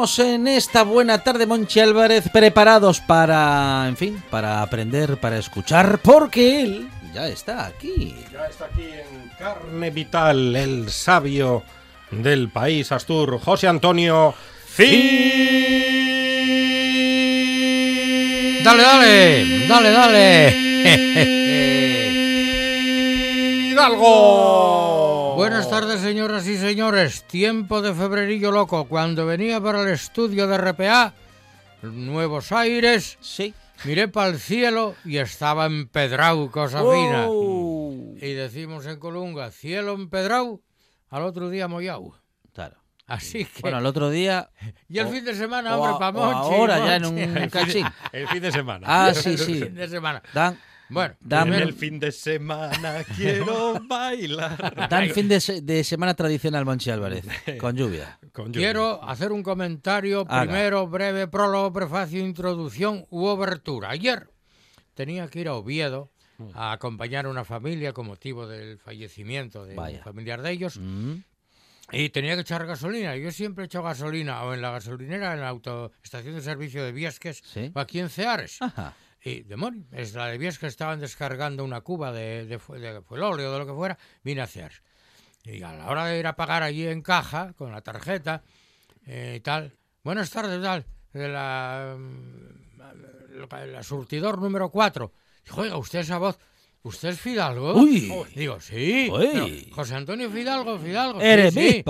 Estamos en esta buena tarde, Monchi Álvarez, preparados para, en fin, para aprender, para escuchar, porque él ya está aquí. Ya está aquí en carne vital, el sabio del país Astur, José Antonio Fi. Dale, dale, dale, dale. Hidalgo. Buenas tardes, señoras y señores. Tiempo de febrerillo loco. Cuando venía para el estudio de RPA, Nuevos Aires, Sí. miré para el cielo y estaba empedrado, cosa fina. Y decimos en Colunga, cielo empedrado, al otro día mollao. Claro. Así que... Bueno, el otro día. y el o- fin de semana, hombre, para Monchi. ahora ya en un cachín. El fin de semana. Ah, sí, sí. El fin de semana. Dan, Bueno, Dan- el fin de semana quiero bailar. dan fin de, se- de semana tradicional, Monchi Álvarez, con lluvia. Con lluvia. Quiero hacer un comentario, Haga. primero breve prólogo, prefacio, introducción u obertura. Ayer tenía que ir a Oviedo a acompañar a una familia con motivo del fallecimiento de Vaya. un familiar de ellos Mm, y tenía que echar gasolina. Yo siempre echo gasolina o en la gasolinera, en la autoestación de servicio de Viesques Sí. o aquí en Ceares. Ajá. Y, demonio, es la de Viesques estaban descargando una cuba de, de, de fuelóleo o de lo que fuera, vine a Ceares. Y a la hora de ir a pagar allí en caja, con la tarjeta eh, y tal, buenas tardes, tal, de la, mm, la, la surtidor número 4. Dijo, oiga, usted esa voz, ¿usted es Fidalgo? Uy. Digo, sí. Uy. Pero, José Antonio Fidalgo, Fidalgo. Eres sí.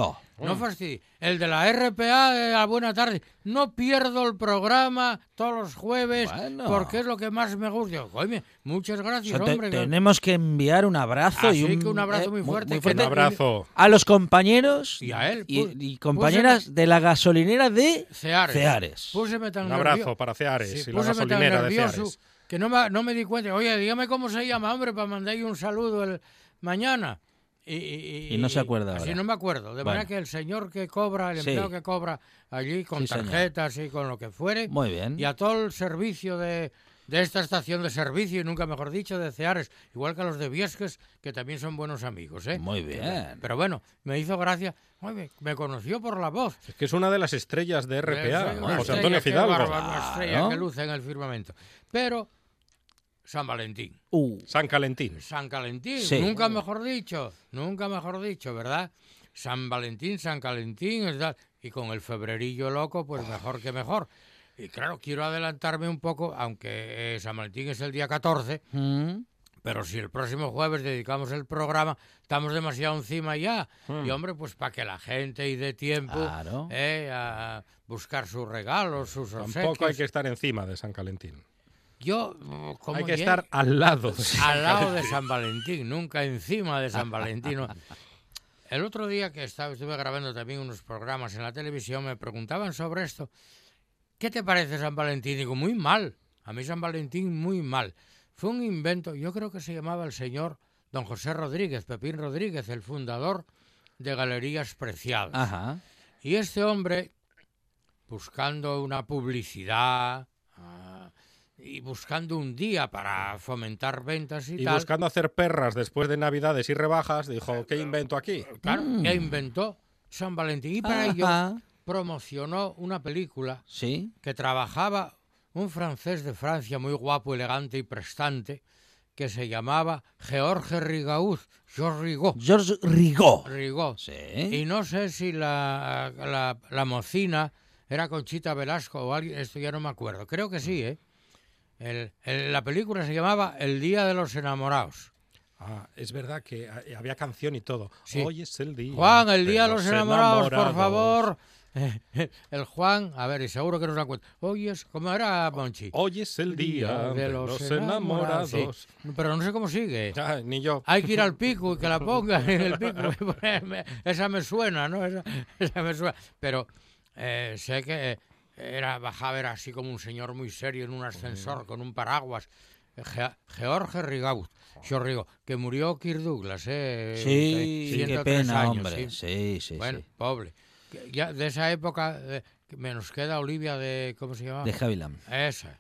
No fastidies. El de la RPA de la Buena Tarde. No pierdo el programa todos los jueves Bueno. porque es lo que más me gusta. "Coño, muchas O gracias, sea, te- hombre. tenemos que enviar un abrazo Así y un, que un abrazo eh, muy fuerte, que Un no- abrazo. a los compañeros Y a él, y, y compañeras de la gasolinera de Ceares. Ceares. Púseme tan Un abrazo nervio- para Ceares Sí, y la púseme tan gasolinera de nervioso Ceares. Que no me, no me di cuenta. Oye, dígame cómo se llama, hombre, para mandarle un saludo el mañana. Y, y- Y no se acuerda Así ahora. no me acuerdo. De Bueno. manera que el señor que cobra, el Sí. empleado que cobra allí con Sí, señor. tarjetas y con lo que fuere. Muy bien. Y a todo el servicio de, de esta estación de servicio, y nunca mejor dicho, de Ceares, igual que a los de Viesques, que también son buenos amigos. ¿eh? Muy bien. Pero bueno, me hizo gracia. Oye, me conoció por la voz. Es que es una de las estrellas de RPA, José Antonio Fidalgo. bárbaro, una estrella Claro. que luce en el firmamento. Pero San Valentín. Uh, San Calentín. San Valentín, Sí. nunca mejor dicho, nunca mejor dicho, ¿verdad? San Valentín, San Calentín, es da- y con el febrerillo loco, pues mejor que mejor. Y claro, quiero adelantarme un poco, aunque eh, San Valentín es el día 14, Mm. pero si el próximo jueves dedicamos el programa, estamos demasiado encima ya. Y hombre, pues para que la gente y dé tiempo Claro. eh, a buscar sus regalos, sus Tampoco hay que estar encima de San Calentín. Yo, como Hay que estar al lado. de San al lado de Calentín. San Valentín, nunca encima de San Valentín. El otro día que estaba, estuve grabando también unos programas en la televisión, me preguntaban sobre esto. ¿Qué te parece San Valentín? Digo, muy mal. A mí San Valentín muy mal. Fue un invento, yo creo que se llamaba el señor don José Rodríguez, Pepín Rodríguez, el fundador de Galerías Preciadas. Ajá. Y este hombre, buscando una publicidad y buscando un día para fomentar ventas y, Y tal, buscando hacer perras después de Navidades y rebajas, dijo, ¿qué invento aquí? claro, Mm. e inventó San Valentín. Y para ello promocionó una película Sí. que trabajaba un francés de Francia muy guapo, elegante y prestante, que se llamaba Georges Rigaud, Georges Rigaud. Georges Rigaud. Rigaud. Sí. Y no sé si la, la, la mocina era Conchita Velasco o alguien, esto ya no me acuerdo. Creo que sí, ¿eh? El- el- la película se llamaba El Día de los Enamorados. Ah, es verdad que ah, había canción y todo. Sí. Hoy es el día. Juan, el Día de los Enamorados, por enamorados. favor. El Juan, a ver, y seguro que nos la cuenta. Oye, es- ¿cómo era, Monchi? Hoy es el día de los enamorados. Sí, pero no sé cómo sigue. Ah, ni yo. Hay que ir al pico y que la pongan en el pico. esa me suena, ¿no? Esa, esa me suena. Pero eh, sé que era bajaba, era así como un señor muy serio en un ascensor con un paraguas. Ge- George Rigaud, George Rigaud, que murió Kirk Douglas, ¿eh? Sí, qué 103 pena, años, hombre. sí. Sí, sí, Bueno, sí. pobre. Ya de esa época eh, me nos queda Olivia de. ¿Cómo se llama? De Havilland. Esa.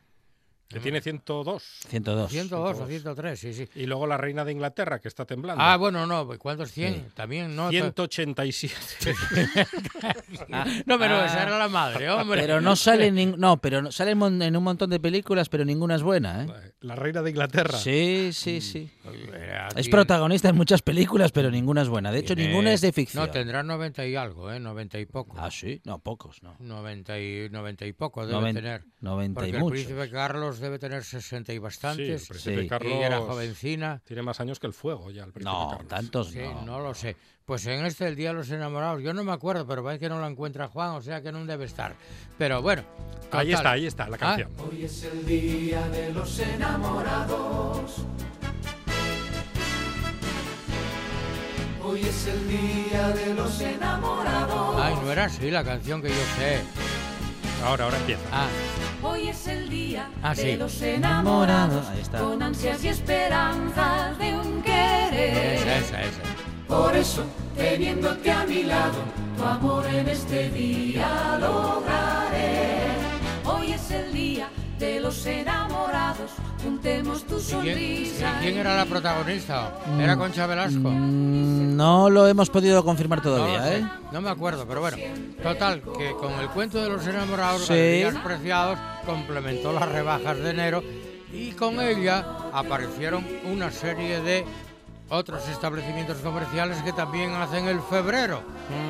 Que tiene 102. 102. 102 o 103, sí, sí. Y luego la reina de Inglaterra, que está temblando. Ah, bueno, no, ¿cuántos 100? Sí. También, ¿no? 187. No, pero Ah. esa era la madre, hombre. Pero no sale no, pero no- sale en un montón de películas, pero ninguna es buena, ¿eh? La reina de Inglaterra. Sí, sí, sí. Era Es protagonista en muchas películas, pero ninguna es buena. De hecho, tiene- ninguna es de ficción. No, tendrá 90 y algo, ¿eh? 90 y poco. Ah, sí. No, pocos, no. 90 y, 90 y poco debe Noven- tener. 90 y Porque el muchos. príncipe Carlos debe tener 60 y Sí, el bastantes. príncipe Sí. Carlos Y era jovencina. tiene más años que el fuego ya, el príncipe No, Carlos. tantos Sí, no. no lo sé. Pues en este El Día de los Enamorados, yo no me acuerdo, pero parece que no lo encuentra Juan, o sea que no debe estar. Pero bueno. Ahí está, ahí está la Ah, canción. Hoy es el día de los enamorados. Hoy es el día de los enamorados. Ay, no era así la canción que yo sé. Ahora, ahora empieza. Ah, Hoy es el día Ah, de sí. los enamorados, Ahí está. con ansias y esperanzas de un querer. esa, esa, esa. Por eso, teniéndote a mi lado, tu amor en este día lograré. Hoy es el día de los enamorados, juntemos tu ¿Y quién, y sonrisa. quién era la protagonista? ¿Era Concha Velasco? Mm, No lo hemos podido confirmar No todavía, sé, ¿eh? no me acuerdo, pero bueno. Total, que con el cuento de los enamorados, Sí. Galerías Preciados complementó las rebajas de enero y con ella aparecieron una serie de otros establecimientos comerciales que también hacen el febrero,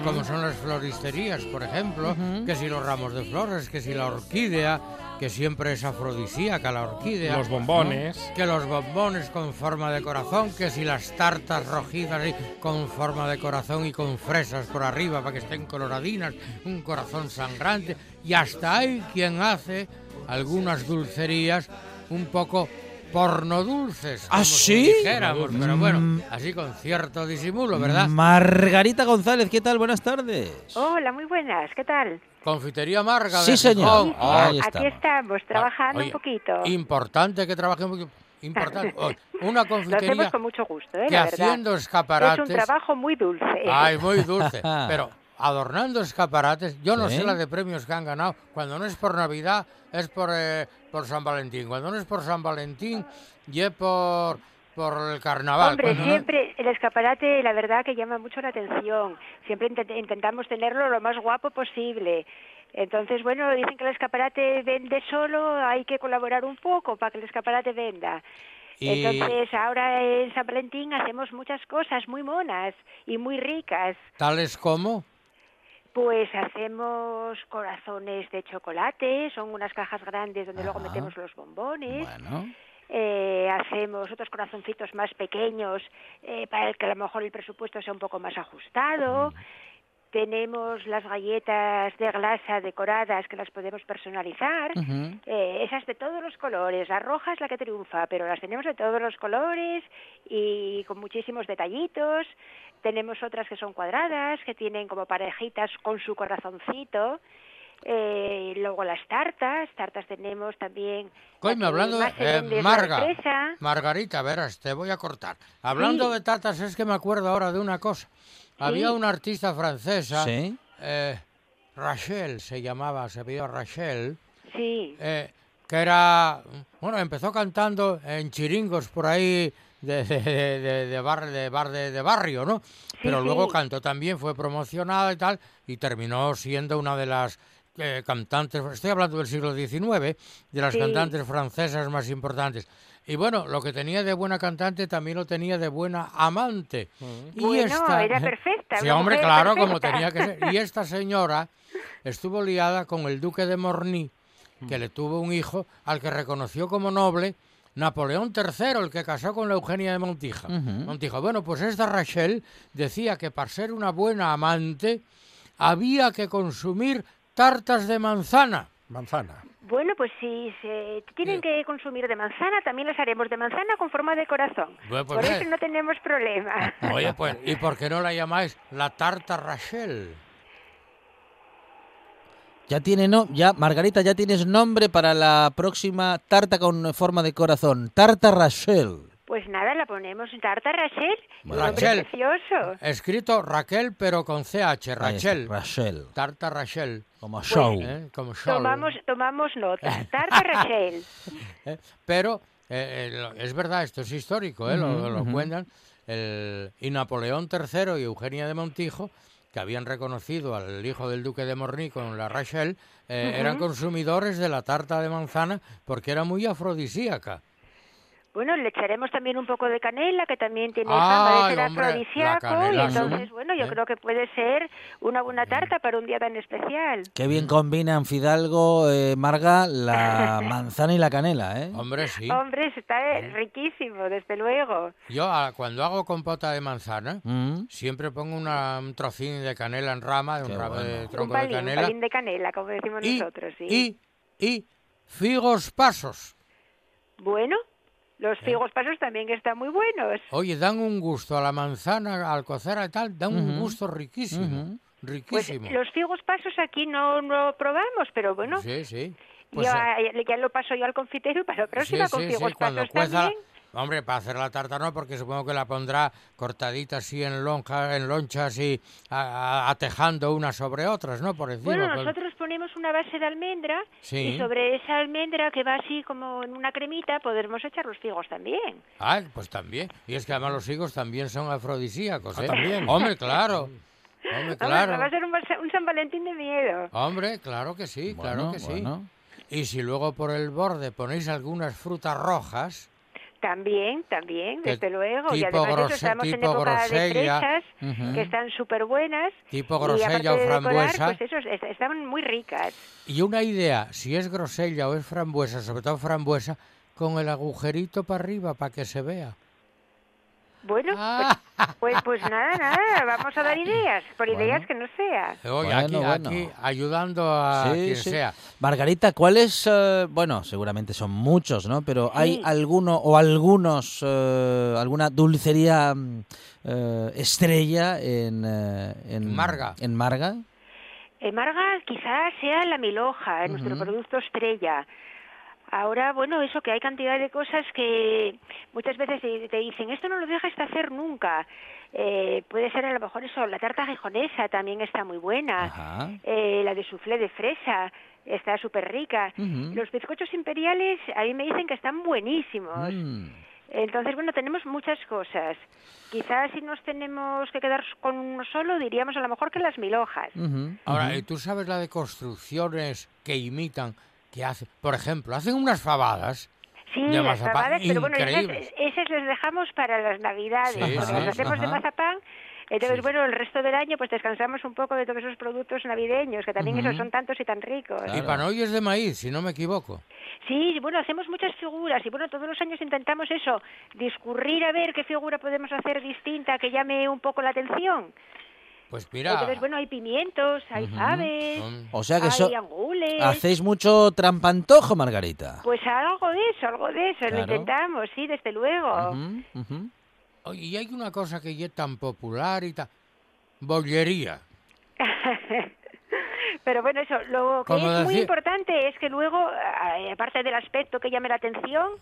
como son las floristerías, por ejemplo, que si los ramos de flores, que si la orquídea, que siempre es afrodisíaca la orquídea. Los bombones. Que los bombones con forma de corazón, que si las tartas rojizas con forma de corazón y con fresas por arriba para que estén coloradinas, un corazón sangrante. Y hasta hay quien hace algunas dulcerías un poco porno dulces. ¿Ah, sí? dijéramos, pero bueno, Mm. así con cierto disimulo, ¿verdad? Margarita González, ¿qué tal? Buenas tardes. Hola, muy buenas, ¿qué tal? Confitería Marga. Sí, señor. Aquí estamos. estamos, trabajando Oye, un poquito. Importante que trabaje un poquito. Importante. Una Lo confitería hacemos con mucho gusto, ¿eh? que la verdad. haciendo Es escaparates. un trabajo muy dulce. Ay, muy dulce. Pero adornando escaparates, yo no sé la de premios que han ganado. Cuando no es por Navidad, es por, eh, por San Valentín. Cuando no es por San Valentín, y es por, por el carnaval. Hombre, Cuando no- siempre el escaparate, la verdad que llama mucho la atención. Siempre intent- intentamos tenerlo lo más guapo posible. Entonces, bueno, dicen que el escaparate vende solo, hay que colaborar un poco para que el escaparate venda. Y- Entonces, ahora en San Valentín hacemos muchas cosas muy monas y muy ricas. Tales como... Pues hacemos corazones de chocolate, son unas cajas grandes donde luego metemos los bombones. Bueno. Eh, hacemos otros corazoncitos más pequeños eh, para el que a lo mejor el presupuesto sea un poco más ajustado. Tenemos las galletas de glasa decoradas que las podemos personalizar. Eh, esas de todos los colores. La roja es la que triunfa, pero las tenemos de todos los colores y con muchísimos detallitos. Tenemos otras que son cuadradas, que tienen como parejitas con su corazoncito. Eh, luego las tartas, tartas tenemos también. Coño, hablando de... eh, Marga. Margarita, verás, te voy a cortar. Hablando Sí. de tartas, es que me acuerdo ahora de una cosa. Había una artista francesa, Sí. eh, Rachel se llamaba, se pidió Rachel, Sí, eh, que era, bueno, empezó cantando en chiringos por ahí de, de, bar, de, bar de, barrio, ¿no? Pero sí. luego cantó también, fue promocionada y tal, y terminó siendo una de las eh, cantantes, estoy hablando del siglo XIX, de las Sí. cantantes francesas más importantes. Y bueno, lo que tenía de buena cantante también lo tenía de buena amante. Y Bueno, esta, era perfecta, Sí, hombre, claro, como tenía que ser. Y esta señora estuvo liada con el duque de Morny, que le tuvo un hijo al que reconoció como noble Napoleón III, el que casó con la Eugenia de Montija. Ujú. Montijo. Bueno, pues esta Rachel decía que para ser una buena amante había que consumir tartas de manzana. Manzana. Bueno, pues si se tienen que consumir de manzana, también las haremos de manzana con forma de corazón. Bueno, pues Por eso no tenemos problema. Oye, pues, ¿y por qué no la llamáis la tarta Rachel? Ya tiene no, ya Margarita, ya tienes nombre para la próxima tarta con forma de corazón, tarta Rachel. Pues nada, la ponemos en tarta Rachel. Rachel. precioso. Escrito Raquel, pero con CH, Rachel. Rachel, Tarta Rachel. como show. ¿eh? Como show. Tomamos, tomamos nota. Tarta Rachel. ¿eh? Pero eh, eh, lo- es verdad, esto es histórico, ¿eh? lo, cuentan. El, y Napoleón III y Eugenia de Montijo, que habían reconocido al hijo del duque de Morny con la Rachel, eh, eran consumidores de la tarta de manzana porque era muy afrodisíaca. Bueno, le echaremos también un poco de canela, que también tiene fama de ser afrodisíaco. Y entonces, sí. bueno, yo ¿Eh? creo que puede ser una buena tarta para un día tan especial. Qué bien combinan Fidalgo, eh, Marga, la manzana y la canela, ¿eh? Hombre, sí. Hombre, está eh, riquísimo, desde luego. Yo ah, cuando hago compota de manzana, Mm. siempre pongo una- un trocín de canela en rama, de un ramo de bueno. Un tronco de palín, un canela. palín de canela, como decimos y, nosotros, sí. y, y figos pasos. Bueno, los figos pasos también están muy buenos. Oye, dan un gusto a la manzana, al cocer y tal, dan un Ujú. gusto riquísimo. Ujú. Pues Riquísimo. los figos pasos aquí no lo probamos, pero bueno, Sí, sí. Pues, ya, eh, ya lo paso yo al confitero y para la sí, próxima con sí, figos sí, cuando pasos cueza. también. Hombre, para hacer la tarta no, porque supongo que la pondrá cortadita así en, lonja, en lonchas y atejando unas sobre otras, ¿no? Por encima. Bueno, nosotros ponemos una base de almendra Sí. y sobre esa almendra que va así como en una cremita podemos echar los figos también. Ah, pues también. Y es que además los higos también son afrodisíacos, Ah, ¿eh? también. Hombre, claro. Hombre, Hombre, claro. va a ser un, un San Valentín de miedo. Hombre, claro que sí, claro Bueno, que sí. bueno. Y si luego por el borde ponéis algunas frutas rojas, También, también, desde luego. y además grose- estamos en época de grosella. fresas, Ujú. que están súper buenas. tipo grosella o de decorar, frambuesa, pues están muy ricas. y una idea, si es grosella o es frambuesa, sobre todo frambuesa, con el agujerito para arriba para que se vea. Bueno, Ah. pues, pues, pues nada, nada, vamos a dar ideas, por ideas que no sea. Oye, Bueno, aquí, bueno. aquí ayudando a Sí, quien sí. sea. Margarita, ¿cuáles, eh, bueno, seguramente son muchos, ¿no? Pero ¿hay Sí. alguno o algunos, eh, alguna dulcería mm, eh, estrella en, eh, en Marga. En Marga. Eh, Marga quizás sea la miloja, nuestro Ujú. producto estrella. Ahora, bueno, eso que hay cantidad de cosas que muchas veces te dicen, esto no lo dejas de hacer nunca. Eh, puede ser a lo mejor eso, la tarta gijonesa también está muy buena. Eh, la de soufflé de fresa está súper rica. Los bizcochos imperiales a mí me dicen que están buenísimos. Mm. Entonces, bueno, tenemos muchas cosas. Quizás si nos tenemos que quedar con uno solo, diríamos a lo mejor que las milojas. Ujú, Ahora, ujú. ¿y ¿tú sabes la de construcciones que imitan, que hacen? Por ejemplo, hacen unas fabadas Sí, de las mazapán fabadas, pero bueno, esas, esas les dejamos para las navidades, Sí, porque sí, las hacemos de ajá. mazapán. Entonces, Sí. bueno, el resto del año pues descansamos un poco de todos esos productos navideños, que también esos son tantos y tan ricos. Y panoy es de maíz, si no me equivoco. Sí, bueno, hacemos muchas figuras y bueno, todos los años intentamos eso, discurrir a ver qué figura podemos hacer distinta que llame un poco la atención. Pues mira, Entonces, bueno, hay pimientos, hay faves, Son- O sea que hay so- angules. hacéis mucho trampantojo, Margarita. Pues algo de eso, algo de eso, lo Claro. intentamos, sí, desde luego. Ujú, ujú. Oye, y hay una cosa que ya es tan popular y tan... Bollería. Pero bueno, eso, lo que Como es muy decía- importante es que luego, a- aparte del aspecto que llame la atención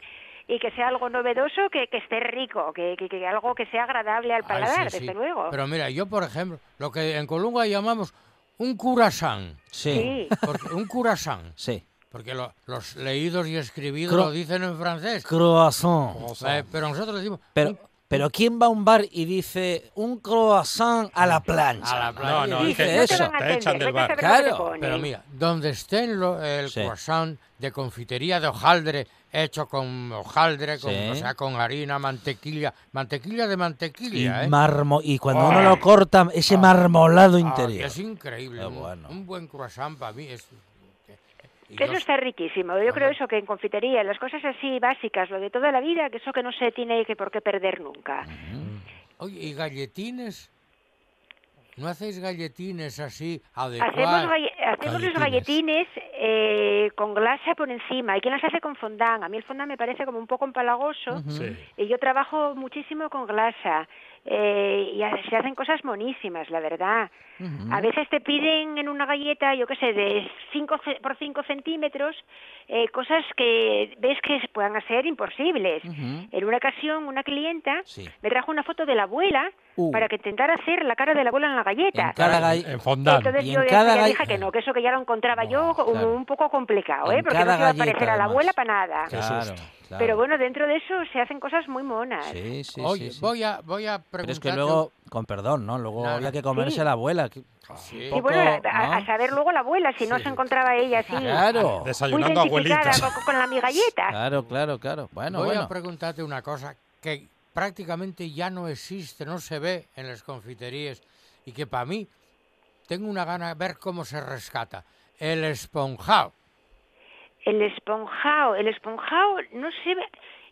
y que sea algo novedoso, que, que esté rico, que, que, que algo que sea agradable al paladar, sí. desde luego. Pero mira, yo por ejemplo, lo que en Colunga llamamos un curasán. Sí, Sí, Porque, un curasán. sí. Porque lo- los leídos y escribidos Cro- lo dicen en francés. Croissant. Eh, pero nosotros decimos... Pero, un- pero ¿quién va a un bar y dice un croissant a la plancha? A la plancha. No, no, ¿Quién es que dice no te eso? te echan del bar. Claro. Pero mira, donde esté lo- el Sí. croissant de confitería de hojaldre, hecho con hojaldre, con, Sí. o sea, con harina, mantequilla, mantequilla de Y, mantequilla, ¿eh? marmo- y cuando uno lo corta, ese marmolado Ah, interior. es increíble. Un, bueno. un buen croissant para mí es... y Que eso yo- está riquísimo. Yo creo eso que en confitería, las cosas así básicas, lo de toda la vida, que eso que no se tiene que por qué perder nunca. Oye, ¿y galletines? ¿No hacéis galletines así Hacemos, adecuados? galle- hacemos los Galletines. eh, con glasa por encima. Hay quien las hace con fondant. A mí el fondant me parece como un poco empalagoso. Sí. Y yo trabajo muchísimo con glasa. Eh, y se hacen cosas monísimas, la verdad. A veces te piden en una galleta, yo qué sé, de 5 por 5 centímetros, eh, cosas que ves que puedan ser imposibles. En una ocasión, una clienta Sí. me trajo una foto de la abuela Uh. para que intentara hacer la cara de la abuela en la galleta. En cada gall- En fondant. Entonces Y yo en cada dije que no, que eso que ya lo encontraba yo claro. un poco complicado, ¿eh? Porque no se iba a parecer a la abuela para nada. Claro, susto. claro. Pero bueno, dentro de eso se hacen cosas muy monas. Sí, sí, Oye, sí, sí. voy a voy a Pero es que luego, con perdón, ¿no? Luego había que comerse Sí. a la abuela. Sí. Y poco, bueno, a, a- ¿no? a saber luego la abuela si no se encontraba ella así, Claro, muy Desayunando identificada abuelitas. con, con la mi galleta. claro, claro, claro. Bueno, Voy bueno. a preguntarte una cosa que prácticamente ya no existe, no se ve en las confiterías y que para mí tengo una gana de ver cómo se rescata. El esponjado. El esponjao, el esponjao no sé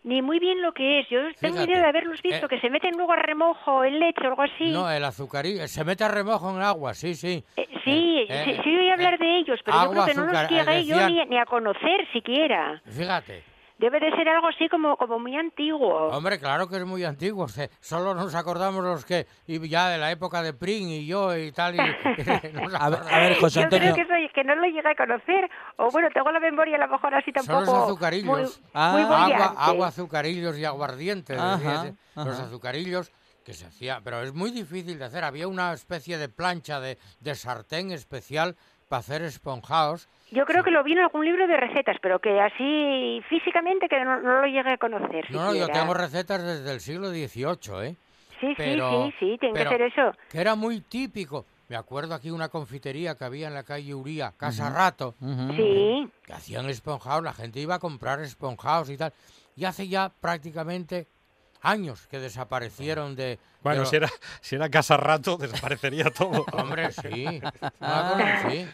ni muy bien lo que es. Yo tengo Fíjate, idea de haberlos visto, eh, que se meten luego a remojo en leche o algo así. No, el azucarillo. Se mete a remojo en agua, sí, sí. Eh, sí, eh, sí, eh, sí oí hablar eh, de ellos, pero yo creo que no los azúcar, eh, llegué yo ni, ni a conocer siquiera. Fíjate. Debe de ser algo así como, como muy antiguo. Hombre, claro que es muy antiguo. Solo nos acordamos los que y ya de la época de Pring y yo y tal. Y, nos A ver, a ver, José Yo creo Antonio. que, soy, que no lo llegué a conocer, o bueno, tengo la memoria a lo mejor así Son tampoco los azucarillos. muy, Ah. muy agua, agua, azucarillos y aguardiente. Ajá, decíase. Los ajá. azucarillos que se hacía, pero es muy difícil de hacer. Había una especie de plancha de, de sartén especial para hacer esponjados. Yo creo que lo vi en algún libro de recetas, pero que así físicamente que no, no lo llegué a conocer No, no, yo tengo recetas desde el siglo XVIII, ¿eh? Sí, pero- sí, sí, sí, tiene que ser eso. Que era muy típico. Me acuerdo aquí una confitería que había en la calle Uría, Casa Rato. Sí, que hacían esponjados, la gente iba a comprar esponjados y tal. Y hace ya prácticamente años que desaparecieron de... Bueno, de si era, si era casa rato, desaparecería todo. Hombre, sí. No.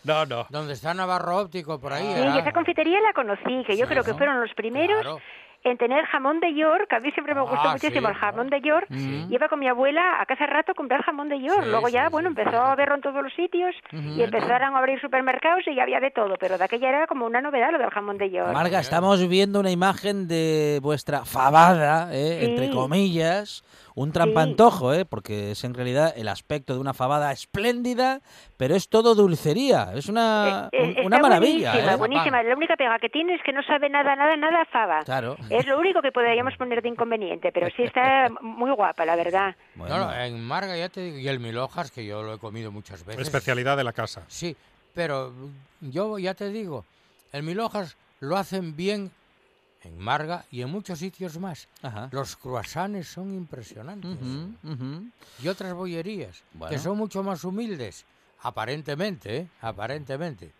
No, no. Donde está Navarro Óptico, por ahí. sí, era. y esa confitería la conocí, que yo Sí, creo que fueron los primeros Claro. En tener jamón de York, a mí siempre me gustó Ah, muchísimo sí, el jamón de York, Mm. iba con mi abuela a casa rato a comprar jamón de York, Sí, luego ya, sí, bueno, sí, empezó sí. a verlo en todos los sitios y empezaron a abrir supermercados y ya había de todo, pero de aquella era como una novedad lo del jamón de York. Marga, estamos viendo una imagen de vuestra fabada, ¿eh? Sí. entre comillas, un trampantojo, ¿eh? porque es en realidad el aspecto de una fabada espléndida, pero es todo dulcería, es una, Eh, eh, un- está una maravilla. Buenísima, ¿eh? buenísima. La única pega que tiene es que no sabe nada, nada, nada a fava. Claro. Es lo único que podríamos poner de inconveniente, pero sí está muy guapa, la verdad. Bueno, No, no, en Marga ya te digo, y el Milojas, que yo lo he comido muchas veces. Especialidad de la casa. Sí, pero yo ya te digo, el Milojas lo hacen bien en Marga y en muchos sitios más. Ajá. Los croissants son impresionantes. Ujú, ujú. Y otras bollerías, Bueno. que son mucho más humildes, aparentemente, ¿eh? Aparentemente.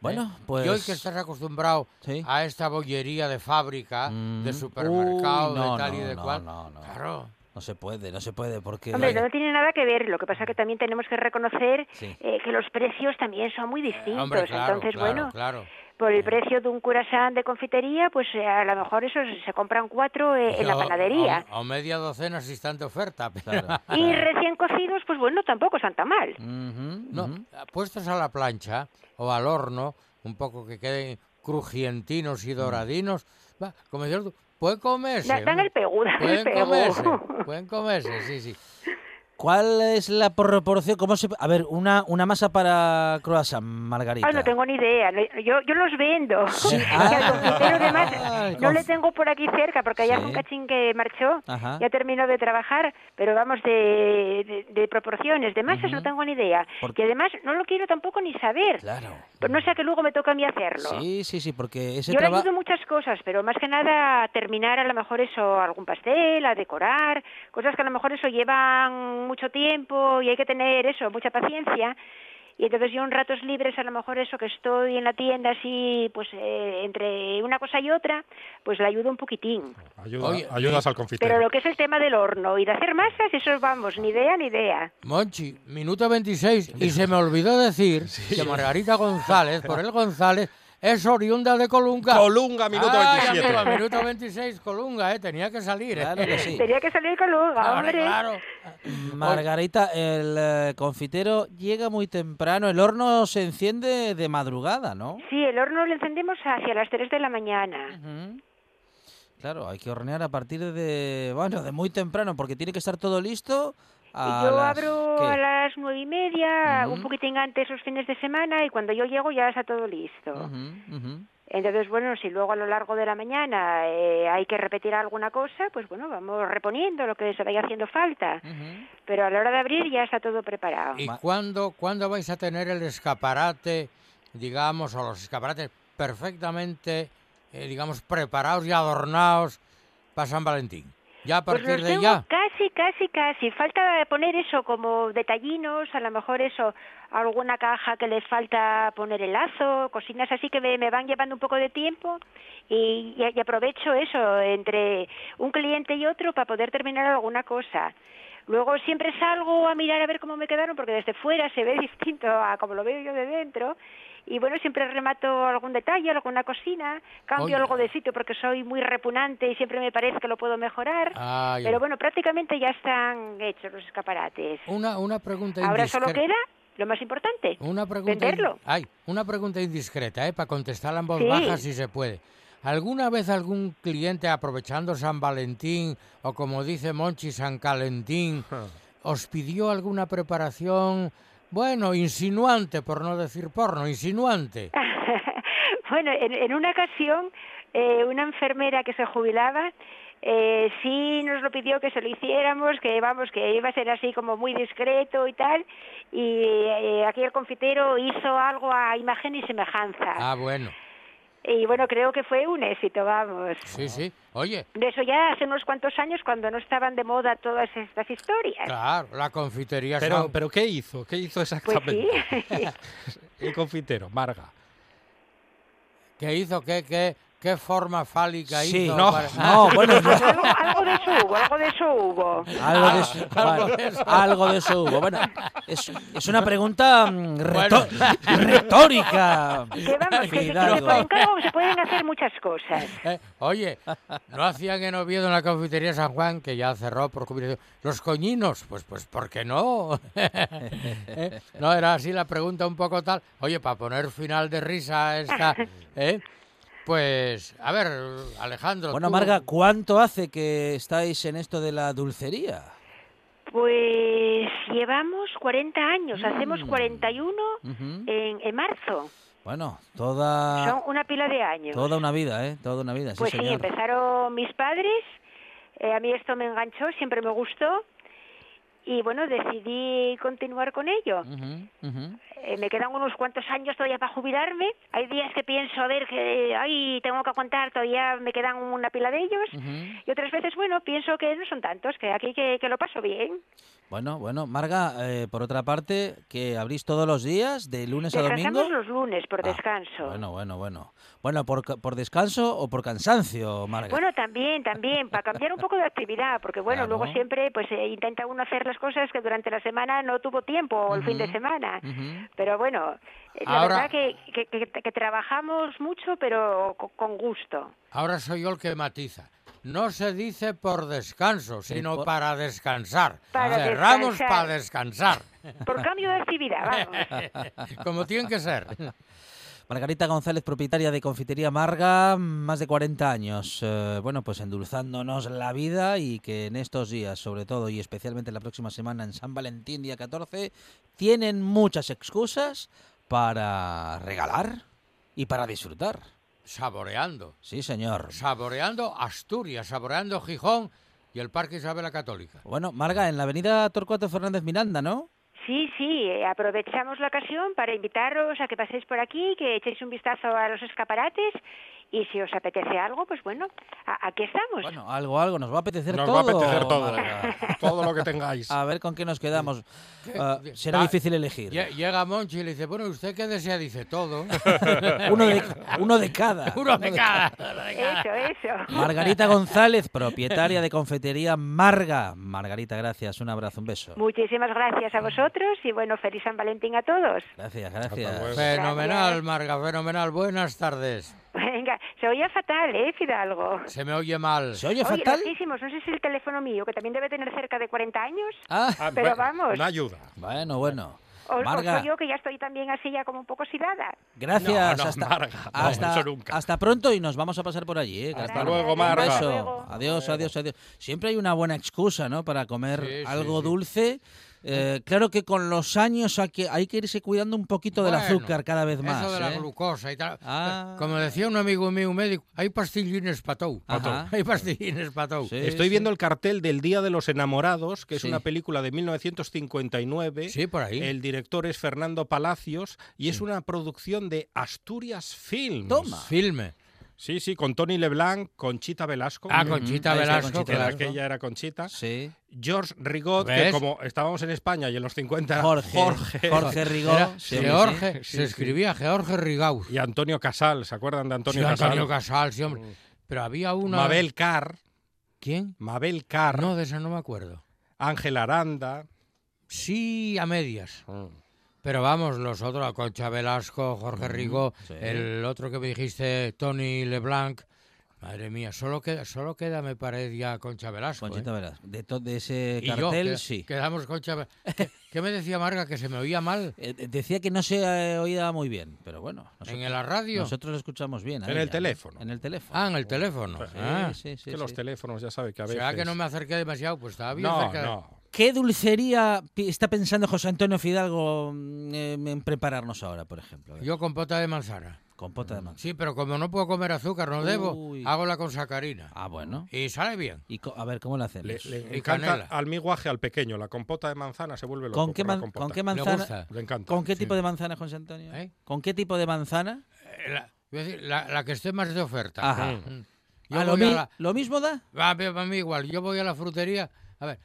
Bueno, ¿eh? pues... Y hoy que estás acostumbrado Sí. a esta bollería de fábrica, Mm. de supermercado, Uy, no, de tal y no, de no, cual. no, no. Claro. No se puede, no se puede, porque... Hombre, no tiene nada que ver. Lo que pasa que también tenemos que reconocer Sí. eh, que los precios también son muy distintos. Hombre, claro, Entonces, claro, bueno, claro. Por el precio de un curasán de confitería, pues eh, a lo mejor eso se compran cuatro eh, en la panadería. O, o media docena si está en oferta. pero- Claro. Y recién cocidos, pues bueno, tampoco están tan mal. No, puestos a la plancha o al horno, un poco que queden crujientinos y doradinos, va, como decías tú, puede comerse. Da- dan el pegu, dan el Pueden pegu. comerse, pueden comerse, sí, sí. ¿Cuál es la proporción? ¿Cómo se... A ver, una, una masa para croissant, Margarita. Ah, no tengo ni idea. Yo, yo los vendo. Sí. Ay, no le tengo por aquí cerca, porque hay Sí. algún cachín que marchó, Ajá. ya terminó de trabajar, pero vamos, de, de, de proporciones, de masas Ujú. no tengo ni idea. Por- Que además no lo quiero tampoco ni saber. Claro. Pues no sea que luego me toca a mí hacerlo. Sí, sí, sí, porque ese Yo le trabajo... ayudo muchas cosas, pero más que nada a terminar a lo mejor eso, algún pastel, a decorar, cosas que a lo mejor eso llevan mucho tiempo y hay que tener eso, mucha paciencia. Y entonces yo en ratos libres a lo mejor eso que estoy en la tienda así, pues eh, entre una cosa y otra, pues le ayudo un poquitín. Ayuda- Oye, ayudas al Pero confitero. lo que es el tema del horno y de hacer masas, eso vamos, ni idea ni idea. Monchi, minuto 26, y se me olvidó decir que Margarita González, por el González, es oriunda de Colunga. Colunga, minuto Ay, 27. amigo, minuto 26, Colunga, eh, tenía que salir. eh. Claro que sí. Tenía que salir con Luga, Claro, hombre. claro. Margarita, el eh, confitero llega muy temprano, el horno se enciende de madrugada, ¿no? Sí, el horno lo encendemos hacia las 3 de la mañana. Ujú. Claro, hay que hornear a partir de, bueno, de muy temprano, porque tiene que estar todo listo. A Yo las- abro ¿qué? a las nueve y media, un poquitín antes los fines de semana y cuando yo llego ya está todo listo. Entonces, bueno, si luego a lo largo de la mañana eh, hay que repetir alguna cosa, pues bueno, vamos reponiendo lo que se vaya haciendo falta. Pero a la hora de abrir ya está todo preparado. ¿Y cuándo, cuándo vais a tener el escaparate, digamos, o los escaparates perfectamente, eh, digamos, preparados y adornados para San Valentín? Ya a Pues partir los de tengo ya. casi, casi, casi. Falta poner eso como detallinos, a lo mejor eso, alguna caja que le falta poner el lazo, cocinas así que me, me van llevando un poco de tiempo y, y- y aprovecho eso entre un cliente y otro para poder terminar alguna cosa. Luego siempre salgo a mirar a ver cómo me quedaron porque desde fuera se ve distinto a como lo veo yo de dentro. Y bueno, siempre remato algún detalle, alguna cocina, cambio Oye. algo de sitio porque soy muy repugnante y siempre me parece que lo puedo mejorar. Ay, Pero bueno, prácticamente ya están hechos los escaparates. una, una pregunta Ahora solo indiscreta. queda lo más importante. Una pregunta, in- venderlo. Ay, una pregunta indiscreta, ¿eh? para contestarla en voz Sí. baja si se puede. ¿Alguna vez algún cliente aprovechando San Valentín o como dice Monchi San Calentín os pidió alguna preparación, bueno, insinuante, por no decir porno, insinuante? bueno, en, en una ocasión, eh, una enfermera que se jubilaba eh, sí nos lo pidió que se lo hiciéramos, que vamos, que iba a ser así como muy discreto y tal, y eh, aquí el confitero hizo algo a imagen y semejanza. Ah, bueno, Y bueno, creo que fue un éxito, vamos. sí, sí. Oye, De eso ya hace unos cuantos años cuando no estaban de moda todas estas historias. claro, la confitería Pero, San- pero ¿qué hizo? ¿Qué hizo Pues exactamente? sí. El confitero, Marga. ¿Qué hizo? ¿Qué, qué, qué forma fálica Sí, hizo? no, para- No, bueno, no. algo, algo de eso hubo, algo de eso hubo. Algo de eso, algo vale, de eso. algo de eso hubo. Bueno, es, es una pregunta mm, retórica. Que vamos, que, se- que Hidalgo. se, pueden, claro, se pueden hacer muchas cosas. Eh, Oye, ¿no hacían en Oviedo en la confitería San Juan, que ya cerró por jubilación, los coñinos? Pues, pues, ¿por qué no? Eh, No, era así la pregunta un poco tal. Oye, para poner final de risa a esta, ¿eh? Pues, a ver, Alejandro. Bueno, tú- Marga, ¿cuánto hace que estáis en esto de la dulcería? Pues llevamos 40 años, hacemos Mm. 41 Ujú. en, en marzo. Bueno, toda, Son una pila de años. toda una vida, ¿eh? Toda una vida, sí, pues sí, señor. empezaron mis padres, eh, a mí esto me enganchó, siempre me gustó. Y bueno, decidí continuar con ello. Ujú, ujú. Eh, me quedan unos cuantos años todavía para jubilarme. Hay días que pienso, a ver, que ay, tengo que aguantar, todavía me quedan una pila de ellos. Ujú. Y otras veces, bueno, pienso que no son tantos, que aquí que, que lo paso bien. Bueno, bueno, Marga, eh, por otra parte, que abrís todos los días, de lunes a domingo. Los lunes por Ah, descanso. Bueno, bueno, bueno. Bueno, por, por descanso o por cansancio, Marga. Bueno, también, también, para cambiar un poco de actividad, porque bueno, Claro. luego siempre pues eh, intenta uno hacer cosas que durante la semana no tuvo tiempo o el fin de semana. Pero bueno, eh, la Ahora- verdad que, que, que- que trabajamos mucho, pero co- con gusto. Ahora soy yo el que matiza. No se dice por descanso, Sí, sino por- para descansar. Para Cerramos descansar. para descansar. Por cambio de actividad, vamos. Como tiene que ser. Margarita González, propietaria de Confitería Marga, más de 40 años. eh, bueno, pues endulzándonos la vida y que en estos días, sobre todo y especialmente la próxima semana en San Valentín, día 14, tienen muchas excusas para regalar y para disfrutar. Saboreando. Sí, señor. Saboreando Asturias, saboreando Gijón y el Parque Isabel la Católica. Bueno, Marga, en la avenida Torcuato Fernández Miranda, ¿no? Sí, sí, eh, aprovechamos la ocasión para invitaros a que paséis por aquí, que echéis un vistazo a los escaparates y si os apetece algo, pues bueno, a- aquí estamos. Bueno, algo, algo, nos va a apetecer Nos todo. va a apetecer todo. Todo lo que tengáis. A ver con qué nos quedamos. ¿Qué? será Ah, difícil elegir. Lle- Llega Monchi y le dice, bueno, ¿usted qué desea? Dice todo. Uno de, uno de cada. Uno de cada. Eso, eso. Margarita González, propietaria de confetería Marga. Margarita, gracias. Un abrazo, un beso. Muchísimas gracias a vosotros y bueno, feliz San Valentín a todos. Gracias, gracias. Fenomenal. Marga, fenomenal. Buenas tardes. Venga, se oía fatal, ¿eh, Fidalgo? Se me oye mal. ¿Se oye Oye, fatal? no sé si el teléfono mío, que también debe tener cerca de 40 años, Ah, Ah, pero bueno, vamos. Una ayuda. bueno, bueno. o, o Marga, soy yo que ya estoy también así ya como un poco oxidada. gracias. No, no, hasta, Marga, no, hasta, eso nunca. hasta pronto y nos vamos a pasar por allí. ¿eh? Hasta Hasta luego, Un Marga. beso. luego. Adiós, adiós, adiós. Siempre hay una buena excusa, ¿no? Para comer Sí, sí, algo sí. dulce. Eh, claro que con los años hay que, hay que irse cuidando un poquito del azúcar cada vez más. Eso de la ¿eh? glucosa y tal. Ah. Como decía un amigo mío, un médico, hay pastillines para todo. Ajá. Hay pastillines para todo. Sí, Estoy sí. viendo el cartel del Día de los Enamorados, que es Sí. una película de 1959. Sí, por ahí. El director es Fernando Palacios y es una producción de Asturias Films. Toma. Filme. Sí, sí, con Tony LeBlanc, Conchita Velasco. Ah, Conchita Velasco, Conchita que claro. aquella era Conchita. Sí. George Rigot, que como estábamos en España y en los 50 era Jorge. Jorge. Jorge. Era sí, George, sí, se sí. escribía George Rigaud. Y Antonio Casal, ¿se acuerdan de Antonio Sí, Casal? Antonio Casal, sí, hombre. Pero había una... Mabel Carr, ¿Quién? Mabel Carr, No, de eso no me acuerdo. Ángel Aranda. Sí, a medias. Pero vamos, los otros, Concha Velasco, Jorge Rigo, sí. el otro que me dijiste, Tony LeBlanc. Madre mía, solo queda, solo queda me parece, ya Concha Velasco. Conchita ¿eh? Velasco. De, to- de ese Y yo, cartel, que- sí. Quedamos Concha ¿Qué, qué me decía Marga? ¿Que se me oía mal? Eh, decía que no se eh, oía muy bien, pero bueno. ¿En nosotros- la radio? Nosotros lo escuchamos bien. En ella, el ¿no? teléfono. En el teléfono. Ah, en el teléfono. Pues, Ah. sí, sí, que los sí. teléfonos ya sabe que a veces... ¿Será que no me acerqué demasiado? Pues estaba bien No, cerca. de- no. ¿Qué dulcería está pensando José Antonio Fidalgo mm, en en prepararnos ahora, por ejemplo? Yo con pota de manzana. Compota de manzana. Sí, pero como no puedo comer azúcar, no debo, hago la con sacarina. Ah, bueno. Y sale bien. Y a ver, ¿cómo lo hacemos? Le, le Y encanta al miguaje al pequeño. La compota de manzana se vuelve loco ¿Con, qué la compota. ¿Con qué ¿Le manzana? gusta? Le encanta. ¿Con qué Sí. tipo de manzana, José Antonio? ¿Eh? ¿Con qué tipo de manzana? Eh, La, iba a decir, la- la que esté más de oferta. Ajá. Mm. Yo Ah, lo, mi- la- ¿Lo mismo da? Va, para mí igual. Yo voy a la frutería. A ver,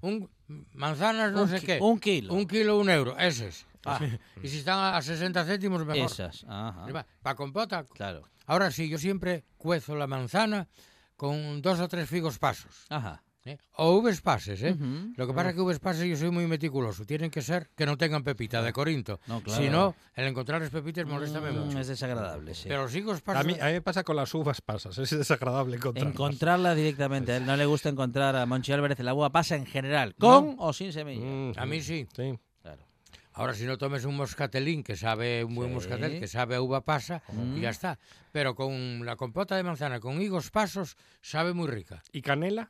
un manzanas no un, sé qué. un kilo. Un kilo, un euro. Ese es. Ah. Y si están a a 60 céntimos, mejor. Esas. Ajá. Para compota. Claro. Ahora sí, yo siempre cuezo la manzana con dos o tres figos pasos. Ajá. ¿Eh? O uvas pases, ¿eh? Lo que pasa es que uvas pases yo soy muy meticuloso. Tienen que ser que no tengan pepita de Corinto. No, claro. Si no, el encontrar las pepitas molesta Mm, mucho. Es desagradable, sí. Pero los higos pasos... A mí, a mí me pasa con las uvas pasas. Es desagradable encontrarlas. Encontrarla directamente. A él no le gusta encontrar a Monchi Álvarez la uva pasa en general, con o sin semilla. Mm, A mí sí. Ahora, si no tomes un moscatelín que sabe, un buen Sí. moscatel que sabe a uva pasa, y ya está. Pero con la compota de manzana con higos pasos, sabe muy rica. ¿Y canela?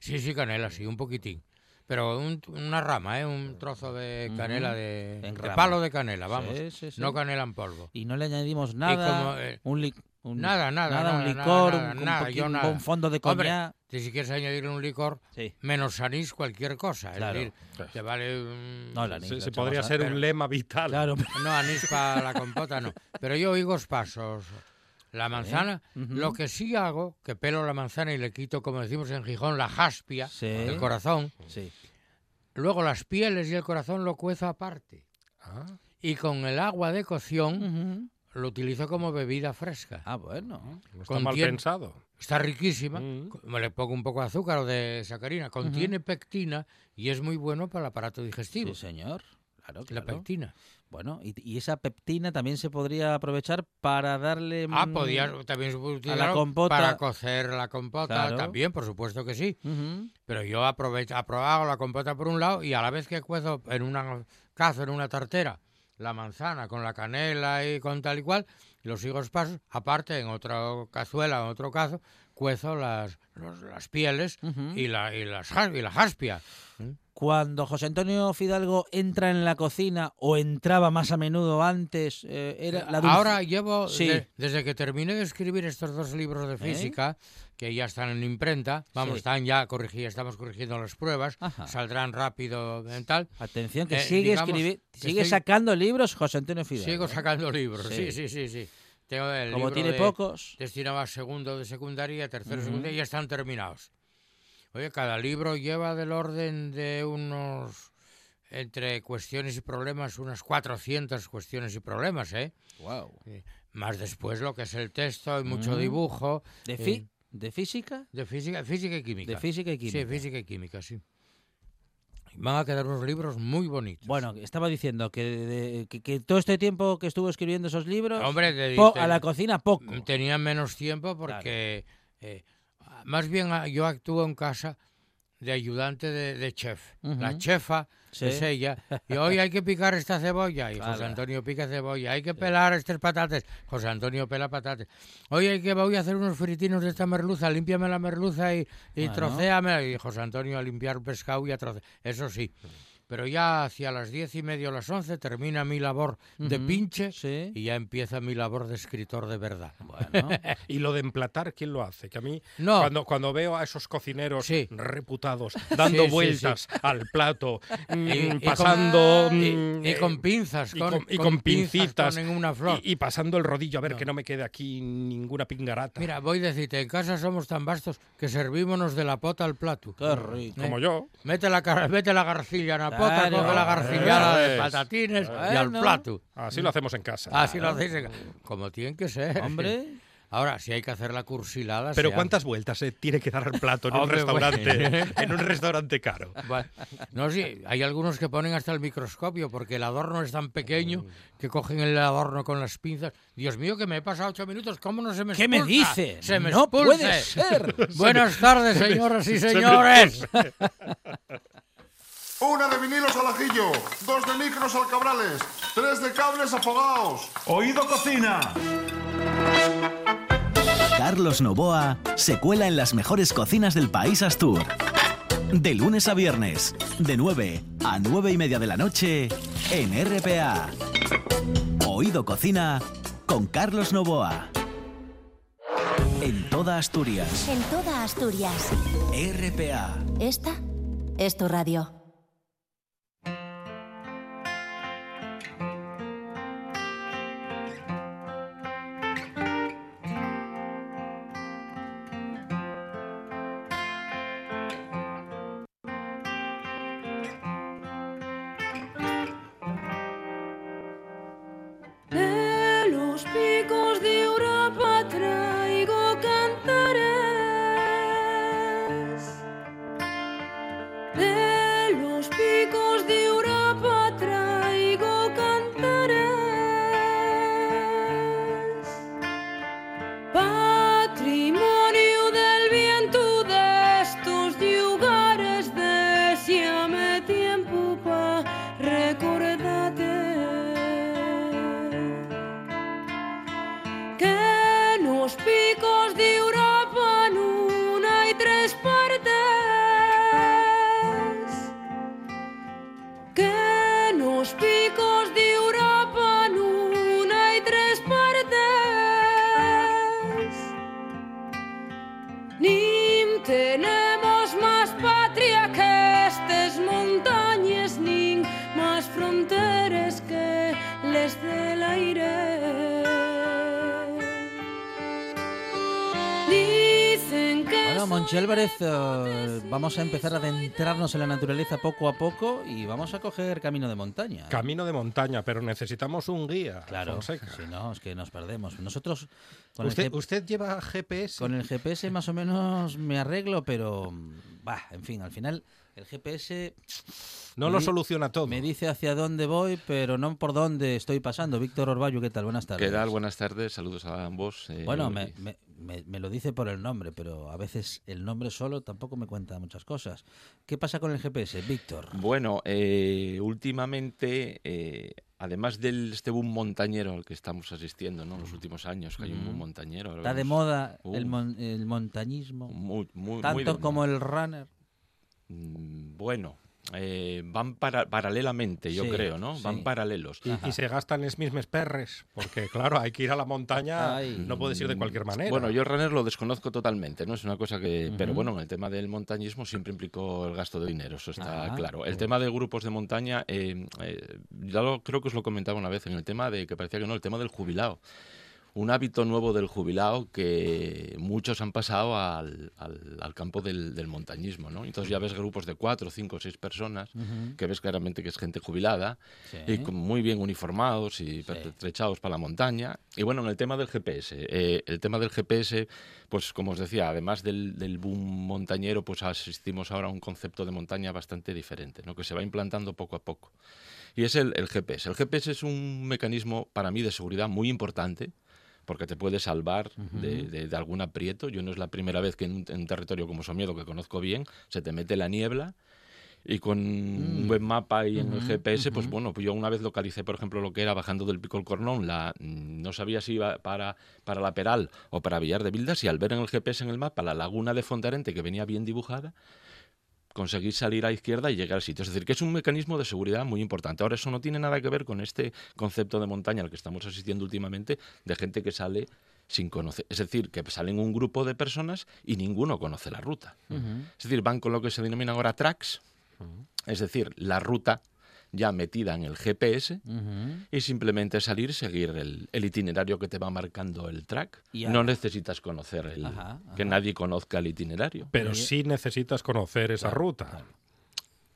Sí, sí, canela, sí, un poquitín. Pero un- una rama, ¿eh? Un trozo de canela, de, palo de canela, vamos. Sí, sí, sí. No canela en polvo. Y no le añadimos nada. como, eh, un, li- un- nada, nada, un nada, licor, nada, un, nada, yo un nada. fondo de Hombre, coñac. de si quieres añadir un licor, Sí. menos anís cualquier cosa. Claro. Es decir, te vale un... No, el anís Se, podría ser pero- un lema vital. Claro. No, anís para la compota no. Pero yo oigo pasos. La manzana, lo que sí hago, que pelo la manzana y le quito, como decimos en Gijón, la jaspia, Sí. el corazón. Sí. Luego las pieles y el corazón lo cuezo aparte. Ah, Y con el agua de cocción lo utilizo como bebida fresca. Ah, bueno. no está mal pensado. Está riquísima. Mm. Me le pongo un poco de azúcar o de sacarina. Contiene pectina y es muy bueno para el aparato digestivo. Sí, señor. Claro, La claro. pectina. Bueno, y, y esa peptina también se podría aprovechar para darle... Ah, mm, podía, también puede la compota. para cocer la compota. Claro. También, por supuesto que sí. Pero yo aprovecho, apro- hago la compota por un lado y a la vez que cuezo en una cazo, en una tartera, la manzana con la canela y con tal y cual, los higos pasos, aparte en otra cazuela, en otro cazo, cuezo las, los- las pieles Ujú. y, la, y, las, y la jaspia. Cuando José Antonio Fidalgo entra en la cocina o entraba más a menudo antes, eh, era la dulce- Ahora llevo, Sí. de- desde que terminé de escribir estos dos libros de física, que ya están en imprenta, vamos, Sí. están ya corrigidos, estamos corrigiendo las pruebas, Ajá. saldrán rápido en tal. Atención, que Eh, sigue, digamos sigue estoy- sacando libros José Antonio Fidalgo. Sigo ¿eh? sacando libros, sí, Sí. sí, sí, sí. Tengo el Como libro tiene de- pocos. destinado a segundo de secundaria, tercero de Ujú. secundaria, y ya están terminados. Oye, cada libro lleva del orden de unos, entre cuestiones y problemas, unas 400 cuestiones y problemas, ¿eh? Wow. Más después lo que es el texto, hay mucho Mm. dibujo. ¿De, eh, fi- ¿De física? de física, física y química. De física y química. Sí, física y química, sí. Van a quedar unos libros muy bonitos. Bueno, estaba diciendo que, de- que, que todo este tiempo que estuvo escribiendo esos libros, Hombre, te- po- te- a la cocina poco. Tenía menos tiempo porque eh, más bien ah, yo actúo en casa de ayudante de, de chef. La chefa Sí. es ella. Y hoy hay que picar esta cebolla. Y José. Antonio pica cebolla. Hay que pelar estas patatas. José Antonio pela patatas. Hoy hay que voy a hacer unos fritinos de esta merluza. Límpiame la merluza y, y Bueno. trocéame. Y José Antonio a limpiar pescado y a trocear. Eso sí. Pero ya hacia las diez y media o las once termina mi labor de pinche Sí. y ya empieza mi labor de escritor de verdad. Bueno, Y lo de emplatar, ¿quién lo hace? Que a mí, No. cuando, cuando veo a esos cocineros Sí. reputados dando Sí, vueltas al plato, mm, Y- y con- pasando... y, mm, y eh, con pinzas, y con, con- y con pinzas pincitas, flor. y, pasando el rodillo a ver No. que no me quede aquí ninguna pingarata. Mira, voy a decirte, en casa somos tan vastos que servímonos de la pota al plato. qué rico. Como yo. Mete la, mete la garcilla en la pota, Claro. coge la garcillada de es. patatines y al plato. Así lo hacemos en casa. Así lo hacéis en ca- como tiene que ser. Hombre, Ahora, si hay que hacer la cursilada... Pero se ¿cuántas vueltas se tiene que dar al plato en un Hombre, restaurante bueno. en un restaurante caro? Bueno, no, sí, hay algunos que ponen hasta el microscopio porque el adorno es tan pequeño que cogen el adorno con las pinzas. Dios mío, que me he pasado ocho minutos, ¿cómo no se me ¿qué me expulsa? dices? Se me no expulse. puede ser. Buenas tardes, señoras y Se me señores. Una de vinilos al ajillo, dos de micros al cabrales, tres de cables afogados. Oído Cocina. Carlos Novoa se cuela en las mejores cocinas del país Astur. De lunes a viernes, de 9 a 9 y media de la noche, en RPA. Oído Cocina con Carlos Novoa. En toda Asturias, En toda Asturias. RPA. Esta es tu radio. Eh, vamos a empezar a adentrarnos en la naturaleza poco a poco y vamos a coger camino de montaña. Camino de montaña, pero necesitamos un guía. Claro, Fonseca. si no, es que nos perdemos. Nosotros con ¿Usted, el, usted lleva GPS? con el GPS más o menos me arreglo, pero, bah, en fin, al final el GPS no me lo soluciona todo. me dice hacia dónde voy, pero no por dónde estoy pasando. Víctor Orballo, ¿qué tal? Buenas tardes. ¿Qué tal? Buenas tardes, saludos a ambos. eh, Bueno, me, me- me- me lo dice por el nombre, pero a veces el nombre solo tampoco me cuenta muchas cosas. ¿Qué pasa con el GPS, Víctor? Bueno, eh, últimamente, eh, además del este boom montañero al que estamos asistiendo ¿no? en los últimos años, que hay un boom Ujú. montañero. Está de moda el, mon- el montañismo, muy, tanto de como el runner. Mm, Bueno, eh, van para- paralelamente, yo Sí, creo, ¿no? sí. Van paralelos. Y, y se gastan les mismos perres, porque claro, hay que ir a la montaña, Ay. no puedes ir de cualquier manera. Bueno, yo runner lo desconozco totalmente, ¿no? Es una cosa que... Pero Ujú. bueno, en el tema del montañismo siempre implicó el gasto de dinero, eso está Ah. claro. El tema de grupos de montaña, eh, eh, ya lo, creo que os lo comentaba una vez en el tema de que parecía que no, el tema del jubilado. Un hábito nuevo del jubilado que muchos han pasado al, al- al campo del, del montañismo, ¿no? Entonces ya ves grupos de cuatro, cinco, seis personas Ujú. que ves claramente que es gente jubilada Sí. y con- muy bien uniformados y Sí. pertrechados para la montaña. Y bueno, en el tema del GPS, eh, el tema del GPS, pues como os decía, además del, del boom montañero, pues asistimos ahora a un concepto de montaña bastante diferente, ¿no? que se va implantando poco a poco. Y es el, el GPS. El GPS es un mecanismo para mí de seguridad muy importante porque te puede salvar de, de- de algún aprieto. Yo no es la primera vez que en un, en un territorio como Somiedo, que conozco bien, se te mete la niebla y con un buen mapa y en el GPS, pues bueno, pues yo una vez localicé, por ejemplo, lo que era bajando del Pico el Cornón, la, mm, no sabía si iba para, para la Peral o para Villar de Vildas, y al ver en el GPS en el mapa la laguna de Fontarente, que venía bien dibujada, conseguí salir a izquierda y llegar al sitio. Es decir, que es un mecanismo de seguridad muy importante. Ahora, eso no tiene nada que ver con este concepto de montaña al que estamos asistiendo últimamente, de gente que sale sin conocer. Es decir, que salen un grupo de personas y ninguno conoce la ruta. Es decir, van con lo que se denomina ahora tracks, es decir, la ruta ya metida en el GPS y simplemente salir, seguir el, el itinerario que te va marcando el track. Y no necesitas conocer el, Ajá, que nadie conozca el itinerario. Pero sí. necesitas conocer esa ruta.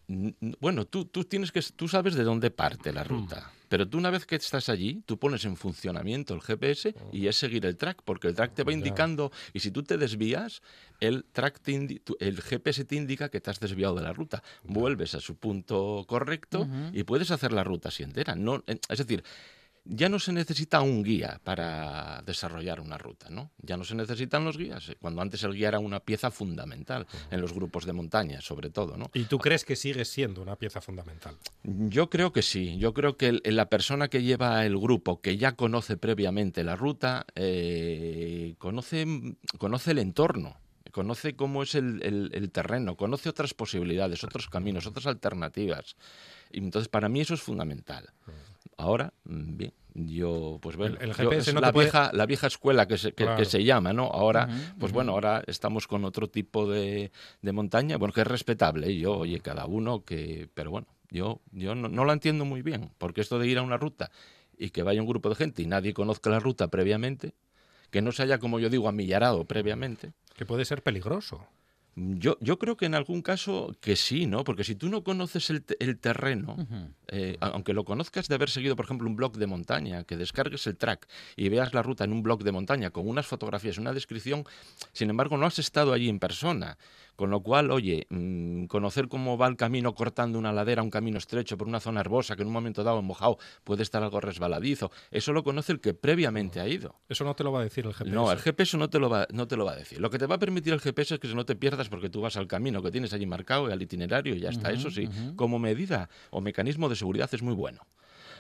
Bueno, tú, tú tienes que tú sabes de dónde parte la ruta, pero tú una vez que estás allí, tú pones en funcionamiento el GPS y es seguir el track, porque el track te va indicando y si tú te desvías, el track te el GPS te indica que te has desviado de la ruta. Vuelves a su punto correcto y puedes hacer la ruta así entera. No, es decir, ya no se necesita un guía para desarrollar una ruta, ¿no? Ya no se necesitan los guías, eh, cuando antes el guía era una pieza fundamental en los grupos de montaña, sobre todo, ¿no? ¿Y tú crees que sigue siendo una pieza fundamental? Yo creo que sí. Yo creo que la persona que lleva el grupo, que ya conoce previamente la ruta, eh, conoce, conoce el entorno, conoce cómo es el, el- el terreno, conoce otras posibilidades, otros caminos, otras alternativas. Y entonces, para mí eso es fundamental. Ahora, mm, bien, yo, pues bueno, El- el yo- GPS es no la, puede- vieja, la vieja escuela que se, que, se llama, ¿no? Ahora, pues bueno, ahora estamos con otro tipo de, de montaña, bueno, que es respetable, ¿eh? yo, oye, cada uno que, pero bueno, yo, yo no, no la entiendo muy bien, porque esto de ir a una ruta y que vaya un grupo de gente y nadie conozca la ruta previamente, que no se haya, como yo digo, amillarado previamente, Que puede ser peligroso. Yo, yo creo que en algún caso que sí, ¿no? Porque si tú no conoces el, el terreno, eh, aunque lo conozcas de haber seguido, por ejemplo, un blog de montaña, que descargues el track y veas la ruta en un blog de montaña con unas fotografías, una descripción, sin embargo, no has estado allí en persona. Con lo cual, oye, mm, conocer cómo va el camino cortando una ladera, un camino estrecho por una zona herbosa que en un momento dado en mojado puede estar algo resbaladizo, eso lo conoce el que previamente ha ido. Eso no te lo va a decir el GPS. No, el GPS no te, lo va, no te lo va a decir. Lo que te va a permitir el GPS es que no te pierdas porque tú vas al camino que tienes allí marcado y al itinerario y ya está. Eso sí, como medida o mecanismo de seguridad es muy bueno.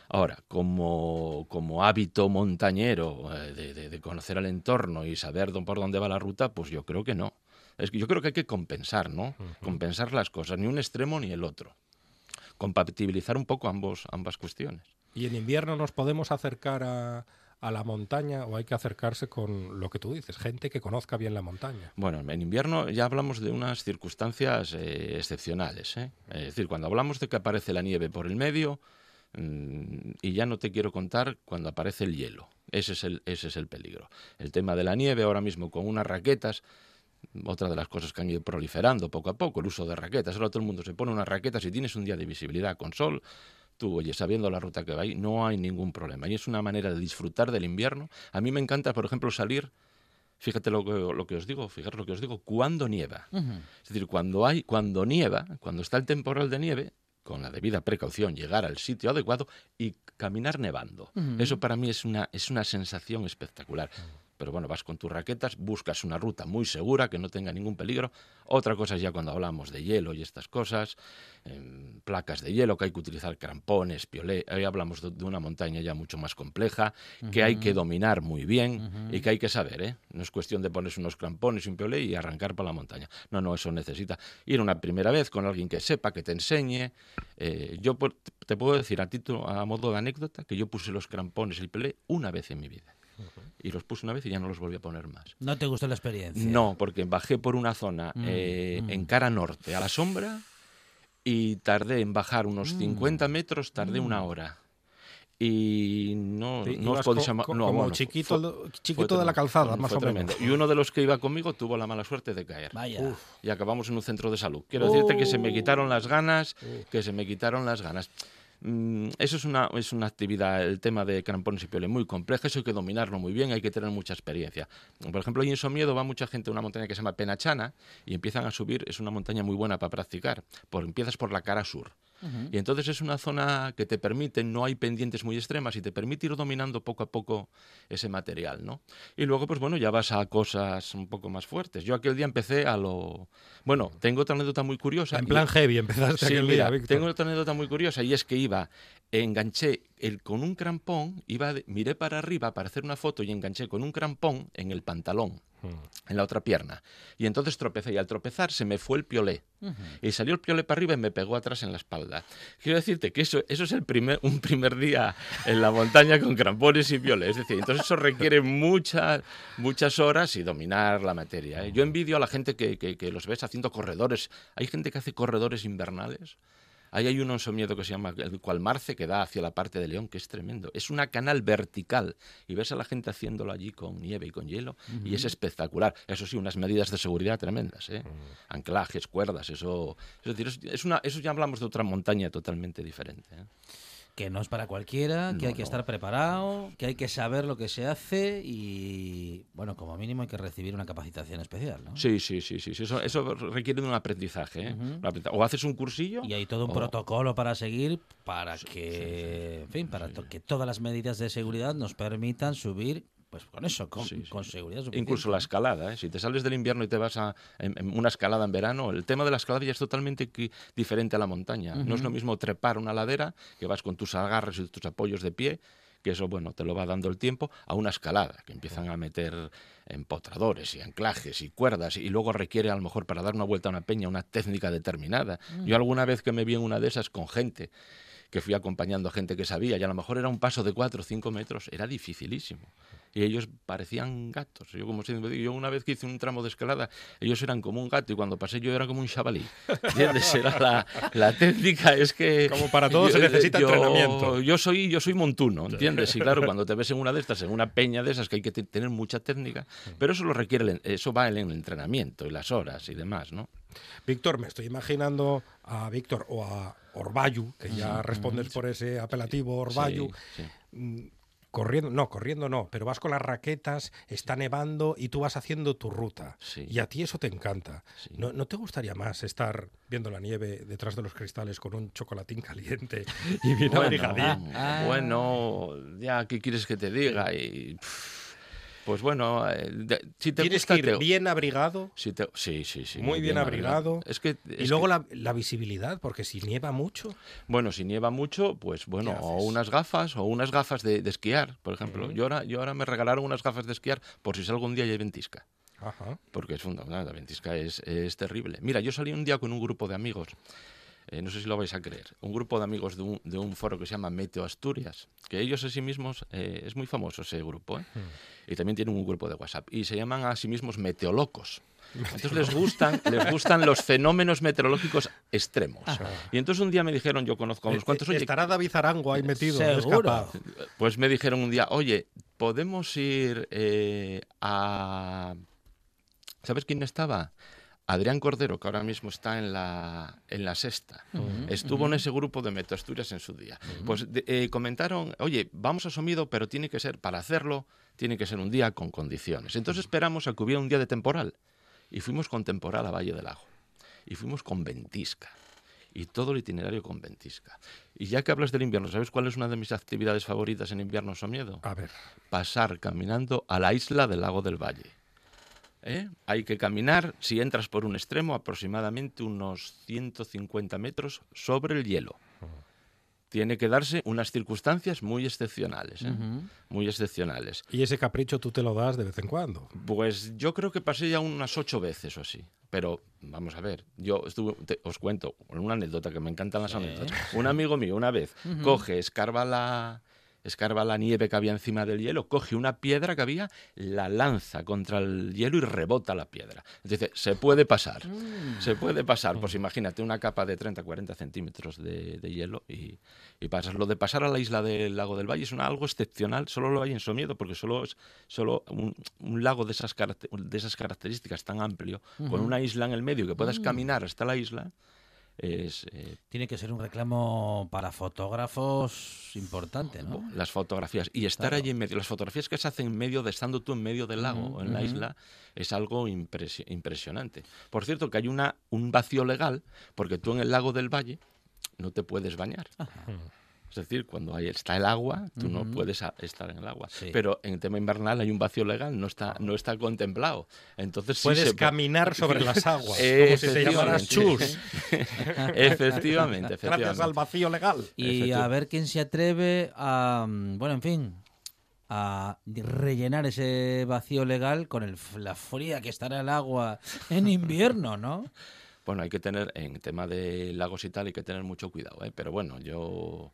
Ahora, como, como hábito montañero eh, de, de- de conocer el entorno y saber por dónde va la ruta, pues yo creo que no. Es que yo creo que hay que compensar, ¿no? Compensar las cosas, ni un extremo ni el otro. Compatibilizar un poco ambos, ambas cuestiones. ¿Y en invierno nos podemos acercar a, a la montaña o hay que acercarse con lo que tú dices, gente que conozca bien la montaña? Bueno, en invierno ya hablamos de unas circunstancias eh, excepcionales. ¿eh? Es decir, cuando hablamos de que aparece la nieve por el medio, mm, y ya no te quiero contar cuando aparece el hielo. Ese es el, ese es el peligro. El tema de la nieve ahora mismo con unas raquetas, otra de las cosas que han ido proliferando poco a poco, el uso de raquetas. Ahora todo el mundo se pone una raqueta, si tienes un día de visibilidad con sol, tú, oye, sabiendo la ruta que va ahí, no hay ningún problema. Y es una manera de disfrutar del invierno. A mí me encanta, por ejemplo, salir, fíjate lo que, lo que os digo, fijaros lo que os digo, cuando nieva. Es decir, cuando hay, cuando nieva, cuando está el temporal de nieve, con la debida precaución, llegar al sitio adecuado y caminar nevando. Eso para mí es una, es una sensación espectacular. Pero bueno, vas con tus raquetas, buscas una ruta muy segura, que no tenga ningún peligro. Otra cosa es ya cuando hablamos de hielo y estas cosas, em, placas de hielo, que hay que utilizar crampones, piolé. Ahí hablamos de, de una montaña ya mucho más compleja, que hay que dominar muy bien y que hay que saber, ¿eh? No es cuestión de ponerse unos crampones y un piolé y arrancar para la montaña. No, no, eso necesita ir una primera vez con alguien que sepa, que te enseñe. Eh, yo por- te puedo decir a título, a modo de anécdota, que yo puse los crampones y el piolé una vez en mi vida. Y los puse una vez y ya no los volví a poner más. No te gustó la experiencia. No, porque bajé por una zona Mm, eh, mm. en cara norte, a la sombra, y tardé en bajar unos Mm. 50 metros, tardé una hora. Y no, Sí, no os podéis co- co- no, como bueno, chiquito fue- de- fue chiquito de la calzada, más o menos. Y uno de los que iba conmigo tuvo la mala suerte de caer. Vaya. Uf. Y acabamos en un centro de salud. Quiero decirte que se me Oh. quitaron las ganas, Uf. que se me quitaron las ganas. Mm, Eso es una, es una actividad, el tema de crampones y piole, muy compleja, eso hay que dominarlo muy bien, hay que tener mucha experiencia. Por ejemplo, en Somiedo va mucha gente a una montaña que se llama Penachana y empiezan a subir, es una montaña muy buena para practicar, por, empiezas por la cara sur. Y entonces es una zona que te permite, no hay pendientes muy extremas y te permite ir dominando poco a poco ese material, ¿no? Y luego, pues bueno, ya vas a cosas un poco más fuertes. Yo aquel día empecé a lo... Bueno, tengo otra anécdota muy curiosa. En y- plan heavy empezaste Sí, aquel mira, día, Víctor. tengo otra anécdota muy curiosa y es que iba, enganché el, con un crampón, iba de- miré para arriba para hacer una foto y enganché con un crampón en el pantalón, Mm. en la otra pierna. Y entonces tropecé y al tropezar se me fue el piolé. Y salió el piolé para arriba y me pegó atrás en la espalda. Quiero decirte que eso, eso es el primer, un primer día en la montaña con crampones y piolé. Es decir, entonces eso requiere muchas, muchas horas y dominar la materia. ¿eh? Yo envidio a la gente que, que- que los ves haciendo corredores. Hay gente que hace corredores invernales. Ahí hay uno en Somiedo que se llama el Cualmarce, que da hacia la parte de León, que es tremendo. Es una canal vertical y ves a la gente haciéndolo allí con nieve y con hielo y es espectacular. Eso sí, unas medidas de seguridad tremendas, ¿eh? Anclajes, cuerdas, eso... Es decir, es, es una, eso ya hablamos de otra montaña totalmente diferente. ¿eh? Que no es para cualquiera, que No, hay que no. estar preparado, que hay que saber lo que se hace y, bueno, como mínimo hay que recibir una capacitación especial, ¿no? Sí, sí, sí, sí. Eso, eso requiere de un aprendizaje. ¿eh? Un aprendizaje. O haces un cursillo... Y hay todo un o- protocolo para seguir para que, en fin, para que todas las medidas de seguridad nos permitan subir, pues con eso, con, Sí, sí. con seguridad suficiente. Incluso la escalada, ¿eh? si te sales del invierno y te vas a en- en una escalada en verano, el tema de la escalada ya es totalmente diferente a la montaña. No es lo mismo trepar una ladera, que vas con tus agarres y tus apoyos de pie, que eso, bueno, te lo va dando el tiempo, a una escalada, que empiezan a meter empotradores y anclajes y cuerdas, y luego requiere a lo mejor para dar una vuelta a una peña una técnica determinada. Yo alguna vez que me vi en una de esas con gente, que fui acompañando a gente que sabía, y a lo mejor era un paso de 4 o 5 metros, era dificilísimo. Y ellos parecían gatos. Yo, como siempre digo, yo una vez que hice un tramo de escalada, ellos eran como un gato y cuando pasé yo era como un chavalí. ¿Entiendes? Era la, la técnica, es que... Como para todo se necesita yo- entrenamiento. Yo soy, yo soy montuno, ¿entiendes? Y claro, cuando te ves en una de estas, en una peña de esas, que hay que te- tener mucha técnica, pero eso lo requiere, eso va en el entrenamiento y las horas y demás, ¿no? Víctor, me estoy imaginando a Víctor o a Orbayu, que ya respondes por ese apelativo Orbayu, Sí, sí. mm, corriendo, no, corriendo no, pero vas con las raquetas, está nevando y tú vas haciendo tu ruta. Sí. Y a ti eso te encanta. ¿No, ¿No te gustaría más estar viendo la nieve detrás de los cristales con un chocolatín caliente y bien abrigadín? Ah. bueno, ya, ¿qué quieres que te diga? Y, pff, pues bueno, eh, de- si te Tienes gusta, que ir te- bien abrigado, si te- sí, sí, sí. muy bien abrigado. Es que, y luego que- la, la visibilidad, porque si nieva mucho, Bueno, si nieva mucho, pues bueno, ¿Qué o unas gafas, o unas gafas de, de esquiar, por ejemplo. yo, ahora, yo ahora me regalaron unas gafas de esquiar por si salgo un día y hay ventisca. ajá, Porque es fundamental, la ventisca es, es terrible. Mira, yo salí un día con un grupo de amigos, eh, no sé si lo vais a creer, un grupo de amigos de un, de un foro que se llama Meteo Asturias, que ellos a sí mismos, eh, es muy famoso ese grupo, ¿eh? y también tienen un grupo de WhatsApp, y se llaman a sí mismos meteolocos. Entonces les gustan, les gustan los fenómenos meteorológicos extremos. Y entonces un día me dijeron, yo conozco a unos cuantos, oye, estará David Arango ahí metido, escapado. pues me dijeron un día, oye, ¿podemos ir eh, a, ¿Sabes quién estaba? Adrián Cordero, que ahora mismo está en la, en la sexta, estuvo en ese grupo de Metro Asturias en su día. Pues de- eh, comentaron, oye, vamos a Somido, pero tiene que ser, para hacerlo, tiene que ser un día con condiciones. Entonces esperamos a que hubiera un día de temporal. Y fuimos con temporal a Valle del Ajo. Y fuimos con ventisca. Y todo el itinerario con ventisca. Y ya que hablas del invierno, ¿sabes cuál es una de mis actividades favoritas en invierno Somiedo? A ver. Pasar caminando a la isla del Lago del Valle. ¿Eh? Hay que caminar, si entras por un extremo, aproximadamente unos 150 metros sobre el hielo. Tiene que darse unas circunstancias muy excepcionales, ¿eh? muy excepcionales. Y ese capricho tú te lo das de vez en cuando. Pues yo creo que pasé ya unas ocho veces o así. Pero vamos a ver, yo estuve, te- os cuento una anécdota que me encantan las anécdotas. Un amigo mío una vez coge, escarba la, escarba la nieve que había encima del hielo, coge una piedra que había, la lanza contra el hielo y rebota la piedra. Dice, se puede pasar, se puede pasar. Pues imagínate una capa de 30, 40 centímetros de, de hielo y, y pasas. Lo de pasar a la isla del lago del Valle es una- algo excepcional, solo lo hay en Somiedo, porque solo es solo un, un lago de esas, de esas características tan amplio, con una isla en el medio que puedas Mm. caminar hasta la isla, es eh, Tiene que ser un reclamo para fotógrafos importante, ¿no? las fotografías. Y estar Claro. allí en medio, las fotografías que se hacen en medio de estando tú en medio del lago o en la isla, es algo impresi- impresionante. Por cierto, que hay una, un vacío legal, porque tú en el lago del Valle no te puedes bañar. Es decir, cuando ahí está el agua, tú no puedes a- estar en el agua. Sí. Pero en el tema invernal hay un vacío legal, no está, no está contemplado. Entonces sí Puedes se caminar sobre las aguas, como si te llamaras Efectivamente. efectivamente, Gracias al vacío legal. Y a ver quién se atreve a, bueno, en fin, a rellenar ese vacío legal con el, la fría que estará el agua en invierno, ¿no? Bueno, hay que tener, en tema de lagos y tal, hay que tener mucho cuidado, ¿eh? Pero bueno, yo...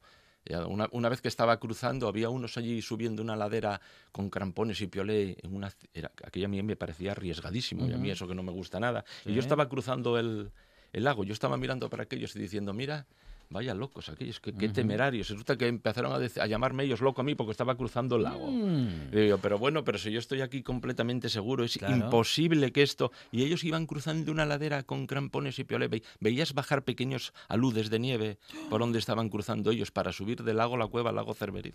una, una vez que estaba cruzando, había unos allí subiendo una ladera con crampones y piolé. En una, era, aquello a mí me parecía arriesgadísimo, y a mí eso que no me gusta nada. Y yo estaba cruzando el, el lago, yo estaba mirando para aquellos y diciendo, mira, vaya locos aquellos, qué, qué Ujú. temerarios. Resulta que empezaron a, a llamarme ellos loco a mí porque estaba cruzando el lago. Mm. Digo, pero bueno, pero si yo estoy aquí completamente seguro, es Claro. imposible que esto... Y ellos iban cruzando una ladera con crampones y piolé. Ve- Veías bajar pequeños aludes de nieve por donde estaban cruzando ellos para subir del lago La Cueva al lago Cerveriz.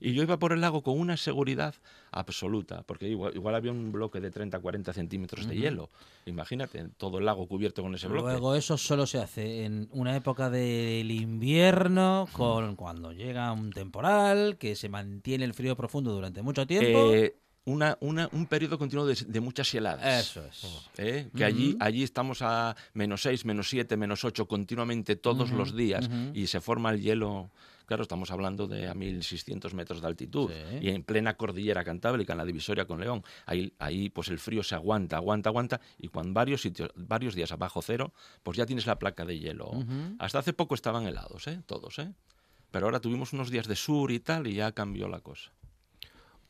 Y yo iba por el lago con una seguridad absoluta, porque igual, igual había un bloque de 30, 40 centímetros de hielo. Imagínate, todo el lago cubierto con ese bloque. Luego eso solo se hace en una época del invierno, con cuando llega un temporal, que se mantiene el frío profundo durante mucho tiempo. Eh, una, una- un periodo continuo de, de muchas heladas. Eso es. ¿eh? Que allí, allí estamos a menos 6, menos 7, menos 8 continuamente todos los días y se forma el hielo. Claro, estamos hablando de a 1600 metros de altitud Sí. y en plena cordillera cantábrica, en la divisoria con León. Ahí, ahí pues el frío se aguanta, aguanta, aguanta y cuando varios, sitios, varios días abajo cero, pues ya tienes la placa de hielo. Hasta hace poco estaban helados, ¿eh? todos. ¿eh? Pero ahora tuvimos unos días de sur y tal y ya cambió la cosa.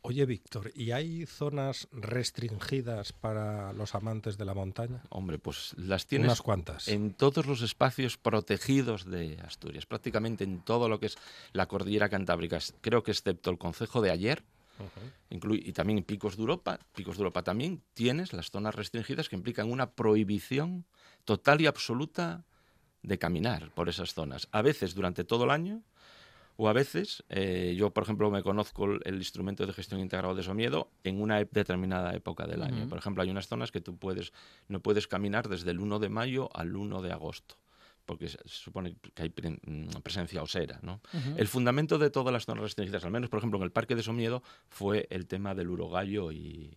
Oye, Víctor, ¿y hay zonas restringidas para los amantes de la montaña? Hombre, pues las tienes Unas cuantas. en todos los espacios protegidos de Asturias, prácticamente en todo lo que es la cordillera cantábrica, creo que excepto el concejo de ayer, inclui- y también en Picos de Europa, Picos de Europa también tienes las zonas restringidas que implican una prohibición total y absoluta de caminar por esas zonas, a veces durante todo el año o a veces, eh, yo por ejemplo me conozco el, instrumento de gestión integrado de Somiedo en una ep- determinada época del año. Por ejemplo, hay unas zonas que tú puedes, no puedes caminar desde el 1 de mayo al 1 de agosto, porque se supone que hay mm, presencia osera. ¿no? El fundamento de todas las zonas restringidas, al menos por ejemplo en el Parque de Somiedo, fue el tema del urogallo y,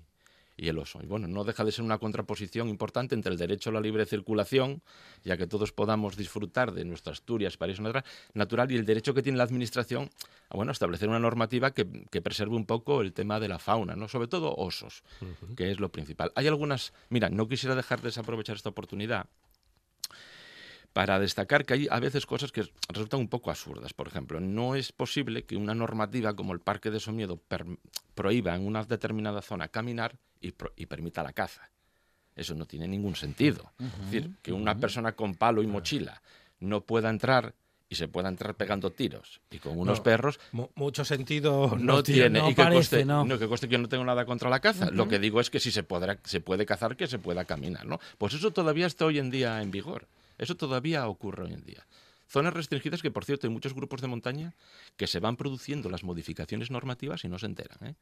y el oso. Y bueno, no deja de ser una contraposición importante entre el derecho a la libre circulación, ya que todos podamos disfrutar de nuestra Asturias, paraíso natural, natural, y el derecho que tiene la Administración a bueno, establecer una normativa que, que preserve un poco el tema de la fauna, ¿no? sobre todo osos, que es lo principal. Hay algunas, mira, no quisiera dejar de desaprovechar esta oportunidad para destacar que hay a veces cosas que resultan un poco absurdas. Por ejemplo, no es posible que una normativa como el Parque de Somiedo prohíba en una determinada zona caminar y, permita la caza. Eso no tiene ningún sentido. Es decir, que una persona con palo y mochila no pueda entrar y se pueda entrar pegando tiros y con unos No, perros, mu- mucho sentido no, tiene. no y que parece, coste, no. que coste que yo no tengo nada contra la caza. Lo que digo es que si se, podrá, se puede cazar, que se pueda caminar. ¿no? Pues eso todavía está hoy en día en vigor. Eso todavía ocurre hoy en día. Zonas restringidas que, por cierto, hay muchos grupos de montaña que se van produciendo las modificaciones normativas y no se enteran. ¿eh?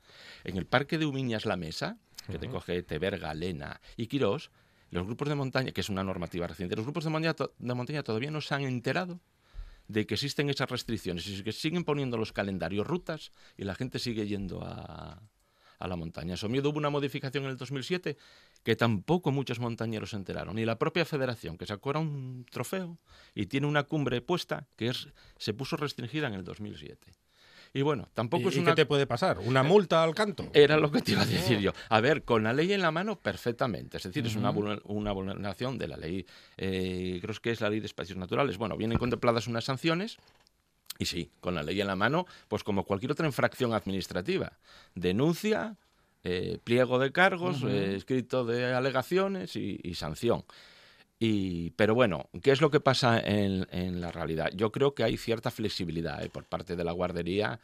En el parque de Umiñas La Mesa, que te coge Teberga, Lena y Quirós, los grupos de montaña, que es una normativa reciente, los grupos de montaña, to- de montaña todavía no se han enterado de que existen esas restricciones y que siguen poniendo los calendarios rutas y la gente sigue yendo a, a la montaña. Somiedo hubo una modificación en el 2007 que tampoco muchos montañeros se enteraron. Y la propia federación, que sacó ahora un trofeo y tiene una cumbre puesta que es, se puso restringida en el 2007. Y bueno, tampoco ¿Y, es y una... qué te puede pasar? ¿Una multa al canto? Era lo que te iba a decir yo. A ver, con la ley en la mano, perfectamente. Es decir, es una, vulner- una vulneración de la ley, eh, creo que es la ley de espacios naturales. Bueno, vienen contempladas unas sanciones. Y sí, con la ley en la mano, pues como cualquier otra infracción administrativa. Denuncia, eh, pliego de cargos, eh, escrito de alegaciones y, y sanción. Y, pero bueno, ¿qué es lo que pasa en, en la realidad? Yo creo que hay cierta flexibilidad eh, por parte de la guardería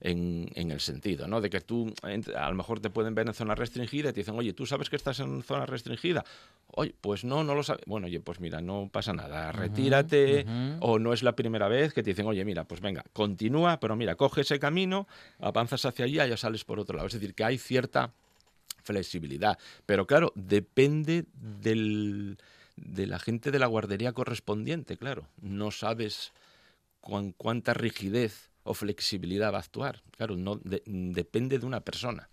en, en el sentido, ¿no? De que tú, a lo mejor te pueden ver en zona restringida y te dicen, oye, ¿tú sabes que estás en zona restringida? Oye, pues no, no lo sabes. Bueno, oye, pues mira, no pasa nada, retírate. O no es la primera vez que te dicen, oye, mira, pues venga, continúa, pero mira, coge ese camino, avanzas hacia allá y ya sales por otro lado. Es decir, que hay cierta flexibilidad. Pero claro, depende del, de la gente de la guardería correspondiente, claro. No sabes cuán- cuánta rigidez o flexibilidad va a actuar. Claro, no de- depende de una persona.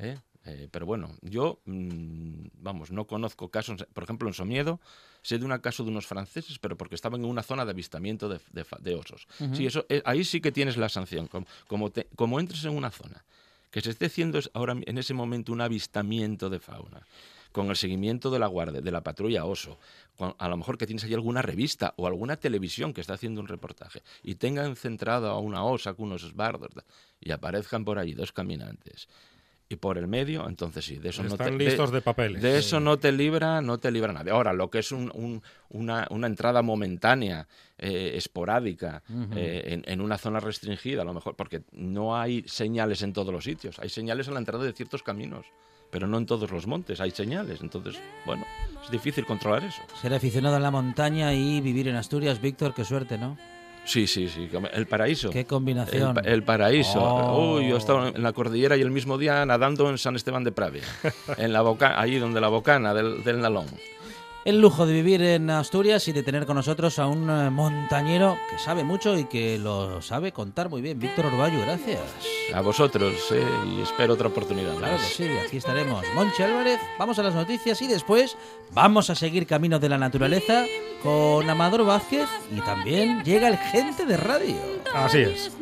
¿eh? Eh, pero bueno, yo, mm, vamos, no conozco casos, por ejemplo, en Somiedo, sé de un caso de unos franceses, pero porque estaban en una zona de avistamiento de, de fa- de osos. Sí, eso, eh, ahí sí que tienes la sanción. Como, como, te- como entres en una zona que se esté haciendo ahora en ese momento un avistamiento de fauna, con el seguimiento de la guardia, de la patrulla oso, con- a lo mejor que tienes ahí alguna revista o alguna televisión que está haciendo un reportaje y tengan centrado a una osa con unos esbardos y aparezcan por allí dos caminantes y por el medio, entonces sí, de eso no Están te, listos de papeles. de eso no te libra, no te libra nadie. Ahora, lo que es un- un- una, una entrada momentánea, eh, esporádica, eh, en, en una zona restringida, a lo mejor, porque no hay señales en todos los sitios. Hay señales en la entrada de ciertos caminos, pero no en todos los montes hay señales. Entonces, bueno, es difícil controlar eso. Ser aficionado a la montaña y vivir en Asturias, Víctor, qué suerte, ¿no? Sí, sí, sí. El paraíso. Qué combinación. El, pa- el paraíso. Oh. Uy, yo he estado en la cordillera y el mismo día nadando en San Esteban de Pravia, en la boca, allí donde la bocana del, del Nalón. El lujo de vivir en Asturias y de tener con nosotros a un eh, montañero que sabe mucho y que lo sabe contar muy bien. Víctor Orballo, gracias. A vosotros, eh, y espero otra oportunidad. Claro que sí, aquí estaremos. Monchi Álvarez, vamos a las noticias y después vamos a seguir Camino de la Naturaleza con Amador Vázquez y también llega el Gente de Radio. Así es.